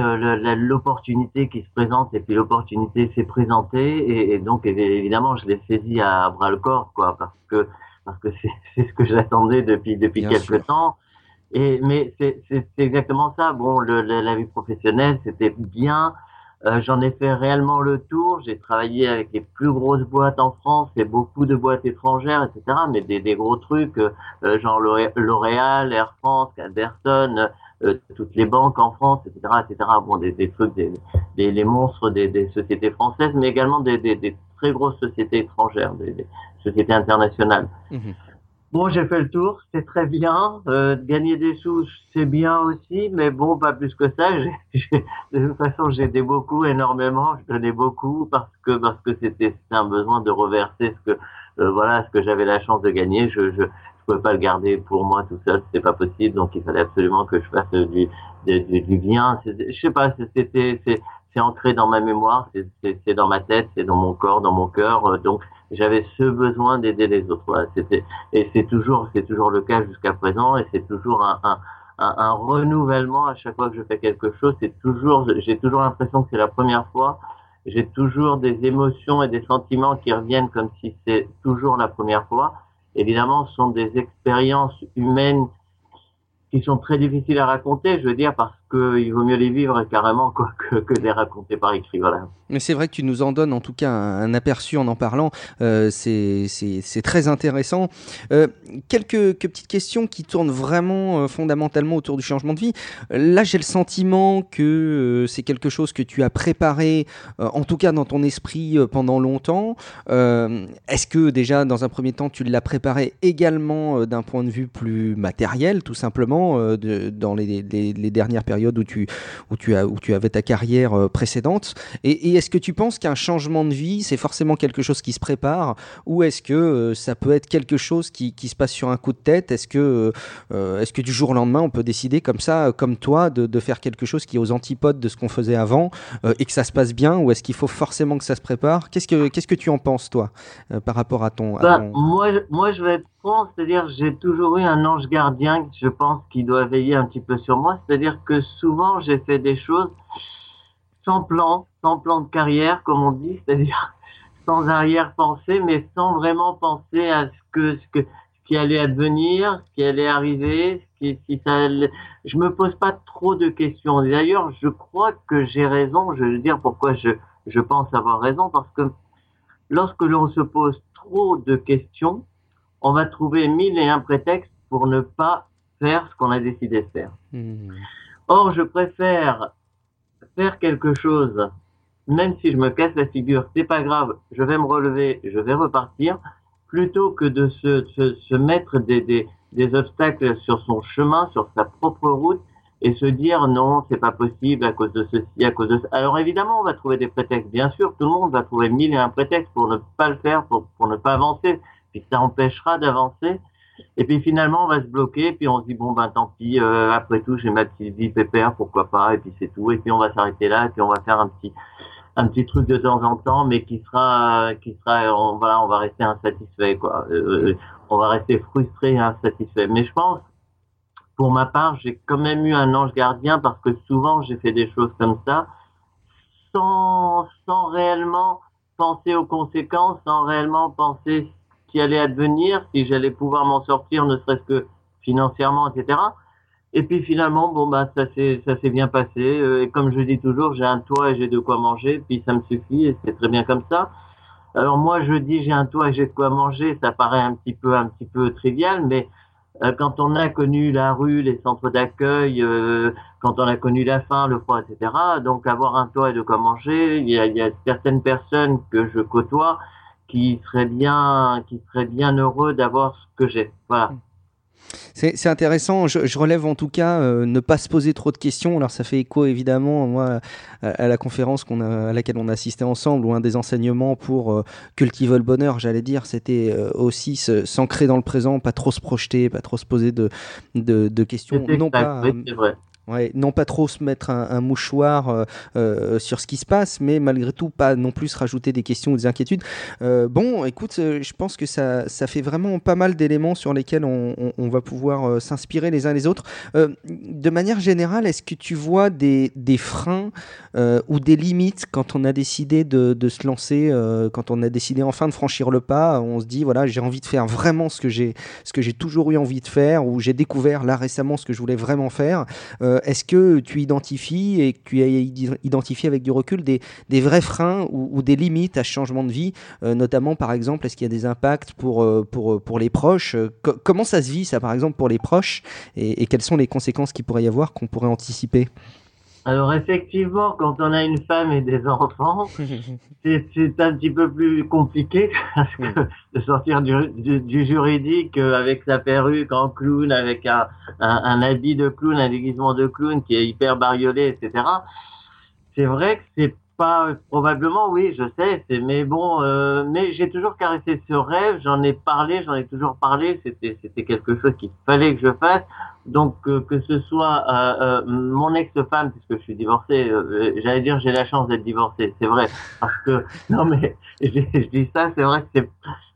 l'opportunité qui se présente. Et puis l'opportunité s'est présentée. Et, donc évidemment je l'ai saisi à bras le corps quoi. Parce que parce que c'est ce que j'attendais depuis depuis Bien quelque sûr. temps et mais c'est exactement ça bon le, la, la vie professionnelle c'était bien euh, J'en ai fait réellement le tour. J'ai travaillé avec les plus grosses boîtes en France et beaucoup de boîtes étrangères, etc. Mais des, des gros trucs, euh, genre L'Oréal, Air France, Anderson, euh, toutes les banques en France, etc., etc. Bon, des, des trucs, des, des, les monstres des, des sociétés françaises, mais également des, des, des très grosses sociétés étrangères, des, des sociétés internationales. Mmh. Bon, j'ai fait le tour, c'est très bien. Euh, gagner des sous, c'est bien aussi, mais bon, pas plus que ça. de toute façon, j'aidais beaucoup, énormément. Je donnais beaucoup parce que parce que c'était un besoin de reverser ce que euh, voilà ce que j'avais la chance de gagner. Je je je pouvais pas le garder pour moi tout seul, c'était pas possible. Donc il fallait absolument que je fasse du du, du bien. Je sais pas, c'était c'est c'est ancré dans ma mémoire, c'est dans ma tête, c'est dans mon corps, dans mon cœur. Donc j'avais ce besoin d'aider les autres. C'était et c'est toujours c'est toujours le cas jusqu'à présent et c'est toujours un, un, un, un, renouvellement à chaque fois que je fais quelque chose. C'est toujours j'ai toujours l'impression que c'est la première fois. J'ai toujours des émotions et des sentiments qui reviennent comme si c'est toujours la première fois. Évidemment, ce sont des expériences humaines qui sont très difficiles à raconter, je veux dire, parce qu'il vaut mieux les vivre carrément quoi, que, les raconter par écrit. Voilà. Mais c'est vrai que tu nous en donnes en tout cas un, aperçu en en parlant. Euh, c'est très intéressant. Euh, quelques, petites questions qui tournent vraiment euh, fondamentalement autour du changement de vie. Là, j'ai le sentiment que c'est quelque chose que tu as préparé, en tout cas dans ton esprit pendant longtemps. Est-ce que déjà, dans un premier temps, tu l'as préparé également d'un point de vue plus matériel, tout simplement, dans les dernières périodes où tu, où tu, as, où tu avais ta carrière euh, précédente. Et, et est-ce que tu penses qu'un changement de vie, c'est forcément quelque chose qui se prépare? Ou est-ce que euh, ça peut être quelque chose qui, qui, se passe sur un coup de tête? Est-ce que, euh, est que du jour au lendemain, on peut décider comme ça, comme toi, de, de faire quelque chose qui est aux antipodes de ce qu'on faisait avant euh, et que ça se passe bien? Ou est-ce qu'il faut forcément que ça se prépare? Qu'est-ce que, qu'est-ce que tu en penses, toi, euh, par rapport à ton... À bah, ton... Moi, moi, je vais c'est-à-dire j'ai toujours eu un ange gardien, je pense, qui doit veiller un petit peu sur moi. C'est-à-dire que souvent j'ai fait des choses sans plan, sans plan de carrière, comme on dit, c'est-à-dire sans arrière-pensée, mais sans vraiment penser à ce que ce que ce qui allait advenir, ce qui allait arriver, ce qui, si ça allait... je me pose pas trop de questions. D'ailleurs, je crois que j'ai raison. Je veux dire pourquoi je je pense avoir raison parce que lorsque l'on se pose trop de questions, on va trouver mille et un prétextes pour ne pas faire ce qu'on a décidé de faire. Mmh. Or, je préfère faire quelque chose, même si je me casse la figure, c'est pas grave, je vais me relever, je vais repartir, plutôt que de se, se, se mettre des, des, des, obstacles sur son chemin, sur sa propre route, et se dire non, c'est pas possible à cause de ceci, à cause de ça. Alors évidemment, on va trouver des prétextes, bien sûr, tout le monde va trouver mille et un prétextes pour ne pas le faire, pour, pour ne pas avancer, puis ça empêchera d'avancer. Et puis finalement, on va se bloquer, puis on se dit bon ben tant pis. euh, après tout, j'ai ma petite vie pépère, pourquoi pas. Et puis c'est tout. Et puis on va s'arrêter là, et puis on va faire un petit un petit truc de temps en temps, mais qui sera qui sera on voilà, on va rester insatisfait quoi. Euh, on va rester frustré et insatisfait. Mais je pense pour ma part, j'ai quand même eu un ange gardien parce que souvent j'ai fait des choses comme ça sans, sans réellement penser aux conséquences, sans réellement penser qui allait advenir, si j'allais pouvoir m'en sortir, ne serait-ce que financièrement, etc. Et puis finalement, bon bah ça s'est ça s'est bien passé. Euh, Et comme je dis toujours, j'ai un toit et j'ai de quoi manger, puis ça me suffit et c'est très bien comme ça. Alors moi je dis j'ai un toit et j'ai de quoi manger, ça paraît un petit peu un petit peu trivial, mais euh, quand on a connu la rue, les centres d'accueil, euh, quand on a connu la faim, le froid, etc. Donc avoir un toit et de quoi manger, il y a, il y a certaines personnes que je côtoie qui seraient bien, qui seraient bien heureux d'avoir ce que j'ai. Voilà. C'est c'est intéressant. Je, je relève en tout cas euh, ne pas se poser trop de questions. Alors ça fait écho évidemment moi à, à la conférence qu'on a, à laquelle on a assisté ensemble ou un des enseignements pour euh, cultiver le bonheur. J'allais dire c'était euh, aussi s'ancrer dans le présent, pas trop se projeter, pas trop se poser de de, de questions. Non exact, pas oui, c'est vrai. Non pas trop se mettre un, mouchoir euh, euh, sur ce qui se passe, mais malgré tout pas non plus rajouter des questions ou des inquiétudes. Euh, bon, écoute, je pense que ça, ça fait vraiment pas mal d'éléments sur lesquels on, va pouvoir s'inspirer les uns les autres. De manière générale, est-ce que tu vois des, des freins ou des limites quand on a décidé de, de se lancer, quand on a décidé enfin de franchir le pas On se dit voilà, j'ai envie de faire vraiment ce que j'ai toujours eu envie de faire, ou j'ai découvert là récemment ce que je voulais vraiment faire. Euh, Est-ce que tu identifies et que tu as id- identifié avec du recul des, des vrais freins ou, des limites à ce changement de vie, euh, notamment par exemple, est-ce qu'il y a des impacts pour, euh, pour, pour les proches co- Comment ça se vit ça par exemple pour les proches et, et quelles sont les conséquences qu'il pourrait y avoir qu'on pourrait anticiper? Alors effectivement, quand on a une femme et des enfants, c'est un petit peu plus compliqué parce que de sortir du, du, du juridique euh, avec sa perruque en clown, avec un, un, un habit de clown, un déguisement de clown qui est hyper bariolé, etc. C'est vrai que c'est pas probablement, oui, je sais, mais bon, euh, mais j'ai toujours caressé ce rêve, j'en ai parlé, j'en ai toujours parlé, c'était c'était quelque chose qu'il fallait que je fasse. Donc euh, que ce soit euh, euh, mon ex-femme, puisque je suis divorcé, euh, j'allais dire j'ai la chance d'être divorcé, c'est vrai, parce que non mais je, dis ça, c'est vrai que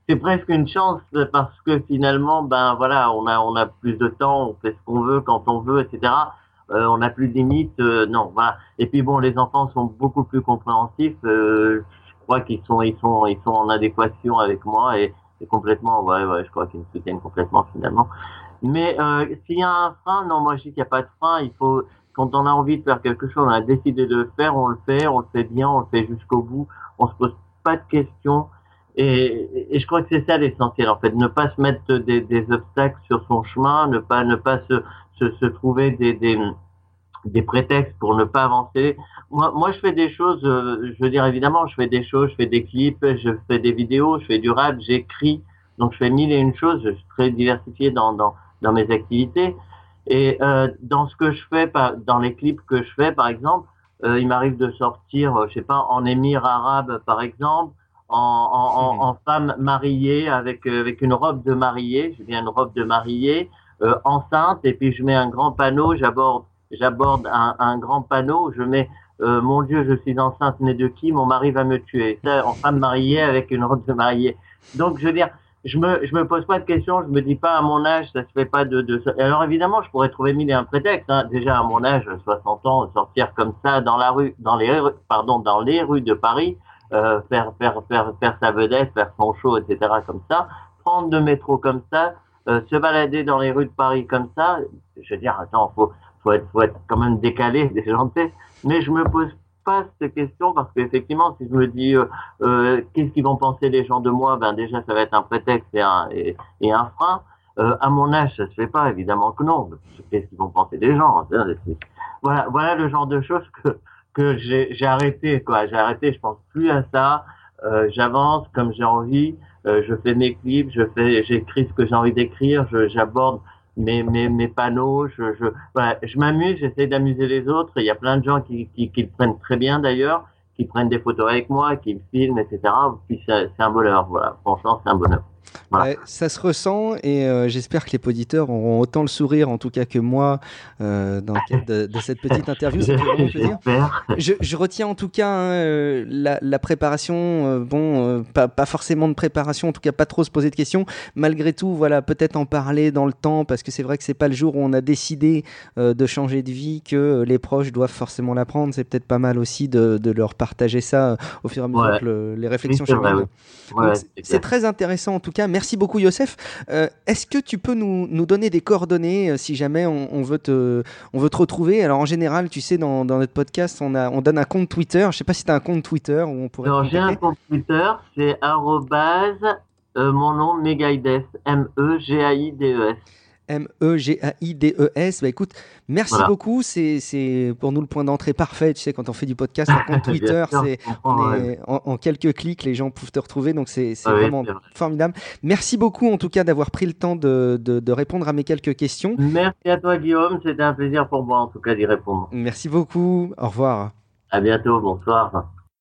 c'est presque une chance parce que finalement, ben voilà, on a on a plus de temps, on fait ce qu'on veut quand on veut, etc. Euh, on n'a plus de limites, euh, non, voilà. Et puis bon, les enfants sont beaucoup plus compréhensifs. euh, je crois qu'ils sont ils sont ils sont en adéquation avec moi et c'est complètement, ouais, ouais, je crois qu'ils me soutiennent complètement finalement. Mais euh, s'il y a un frein, non, moi je dis qu'il n'y a pas de frein. Il faut, quand on a envie de faire quelque chose, on a décidé de le faire, on le fait, on le fait bien, on le fait jusqu'au bout. On se pose pas de questions. Et, et je crois que c'est ça l'essentiel, en fait, ne pas se mettre des, des obstacles sur son chemin, ne pas ne pas se, se, se trouver des, des, des prétextes pour ne pas avancer. Moi, moi, je fais des choses, euh, je veux dire évidemment, je fais des choses, je fais des clips, je fais des vidéos, je fais du rap, j'écris, donc je fais mille et une choses, je suis très diversifié dans, dans, dans mes activités. Et euh, dans ce que je fais, dans les clips que je fais, par exemple, euh, il m'arrive de sortir, euh, je sais pas, en émir arabe, par exemple, en, en, en, en femme mariée avec euh, avec une robe de mariée, j'ai bien une robe de mariée, euh, enceinte, et puis je mets un grand panneau, j'aborde j'aborde un, un grand panneau, je mets euh, mon Dieu, je suis enceinte, mais de qui Mon mari va me tuer? En femme mariée avec une robe de mariée. Donc, je veux dire, je me, je me pose pas de questions, je me dis pas à mon âge, ça se fait pas de, de... Alors évidemment, je pourrais trouver mille et un prétexte. Hein. Déjà à mon âge, 60 ans, sortir comme ça dans la rue, dans les, rues- pardon, dans les rues de Paris, euh, faire, faire, faire, faire sa vedette, faire son show, etc. comme ça, prendre le métro comme ça, euh, se balader dans les rues de Paris comme ça. Je veux dire, attends, faut, faut être, faut être quand même décalé, déjanté. Mais je me pose pas cette question parce qu'effectivement, si je me dis euh, euh, qu'est-ce qu'ils vont penser les gens de moi, ben déjà ça va être un prétexte et un, et, et un frein. Euh, à mon âge, ça se fait pas, évidemment que non. Qu'est-ce qu'ils vont penser des gens hein, Voilà, voilà le genre de choses que que j'ai arrêté quoi. J'ai arrêté, je pense plus à ça. Euh, J'avance comme j'ai envie. Euh, je fais mes clips, je fais, j'écris ce que j'ai envie d'écrire. J'aborde mes, mes, mes panneaux, je, je, voilà, je m'amuse, j'essaie d'amuser les autres. Il y a plein de gens qui, qui, qui le prennent très bien d'ailleurs, qui prennent des photos avec moi, qui me filment, etc. Puis c'est un bonheur, voilà. Franchement, c'est un bonheur. Voilà. Ouais, ça se ressent et euh, j'espère que les auditeurs auront autant le sourire, en tout cas que moi, euh, dans le cadre de, de cette petite interview. Je, je retiens en tout cas hein, euh, la, la préparation, euh, bon, pas, pas forcément de préparation, en tout cas pas trop se poser de questions. Malgré tout, voilà, peut-être en parler dans le temps, parce que c'est vrai que c'est pas le jour où on a décidé de changer de vie que les proches doivent forcément l'apprendre. C'est peut-être pas mal aussi de, de leur partager ça au fur et à mesure Ouais. que le- les réflexions Oui, c'est. Ouais, très intéressant en tout cas. Merci beaucoup Youssef. Euh, Est-ce que tu peux nous, nous donner des coordonnées euh, si jamais on, on veut te, on veut te retrouver? Alors en général, tu sais, dans, dans notre podcast, on, a, on donne un compte Twitter. Je sais pas si tu as un compte Twitter où on pourrait Alors, j'ai un compte Twitter, c'est arrobase, euh, mon nom, Megaides, M-E-G-A-I-D-E-S. M-E-G-A-I-D-E-S. Bah écoute, merci Voilà. beaucoup. C'est c'est pour nous le point d'entrée parfait. Tu sais, quand on fait du podcast, Bien Twitter, c'est ouais. est- en, en quelques clics, les gens peuvent te retrouver. Donc c'est c'est Ah vraiment formidable. Merci beaucoup en tout cas d'avoir pris le temps de, de, de répondre à mes quelques questions. Merci à toi, Guillaume. C'était un plaisir pour moi, en tout cas, d'y répondre. Merci beaucoup. Au revoir. À bientôt. Bonsoir.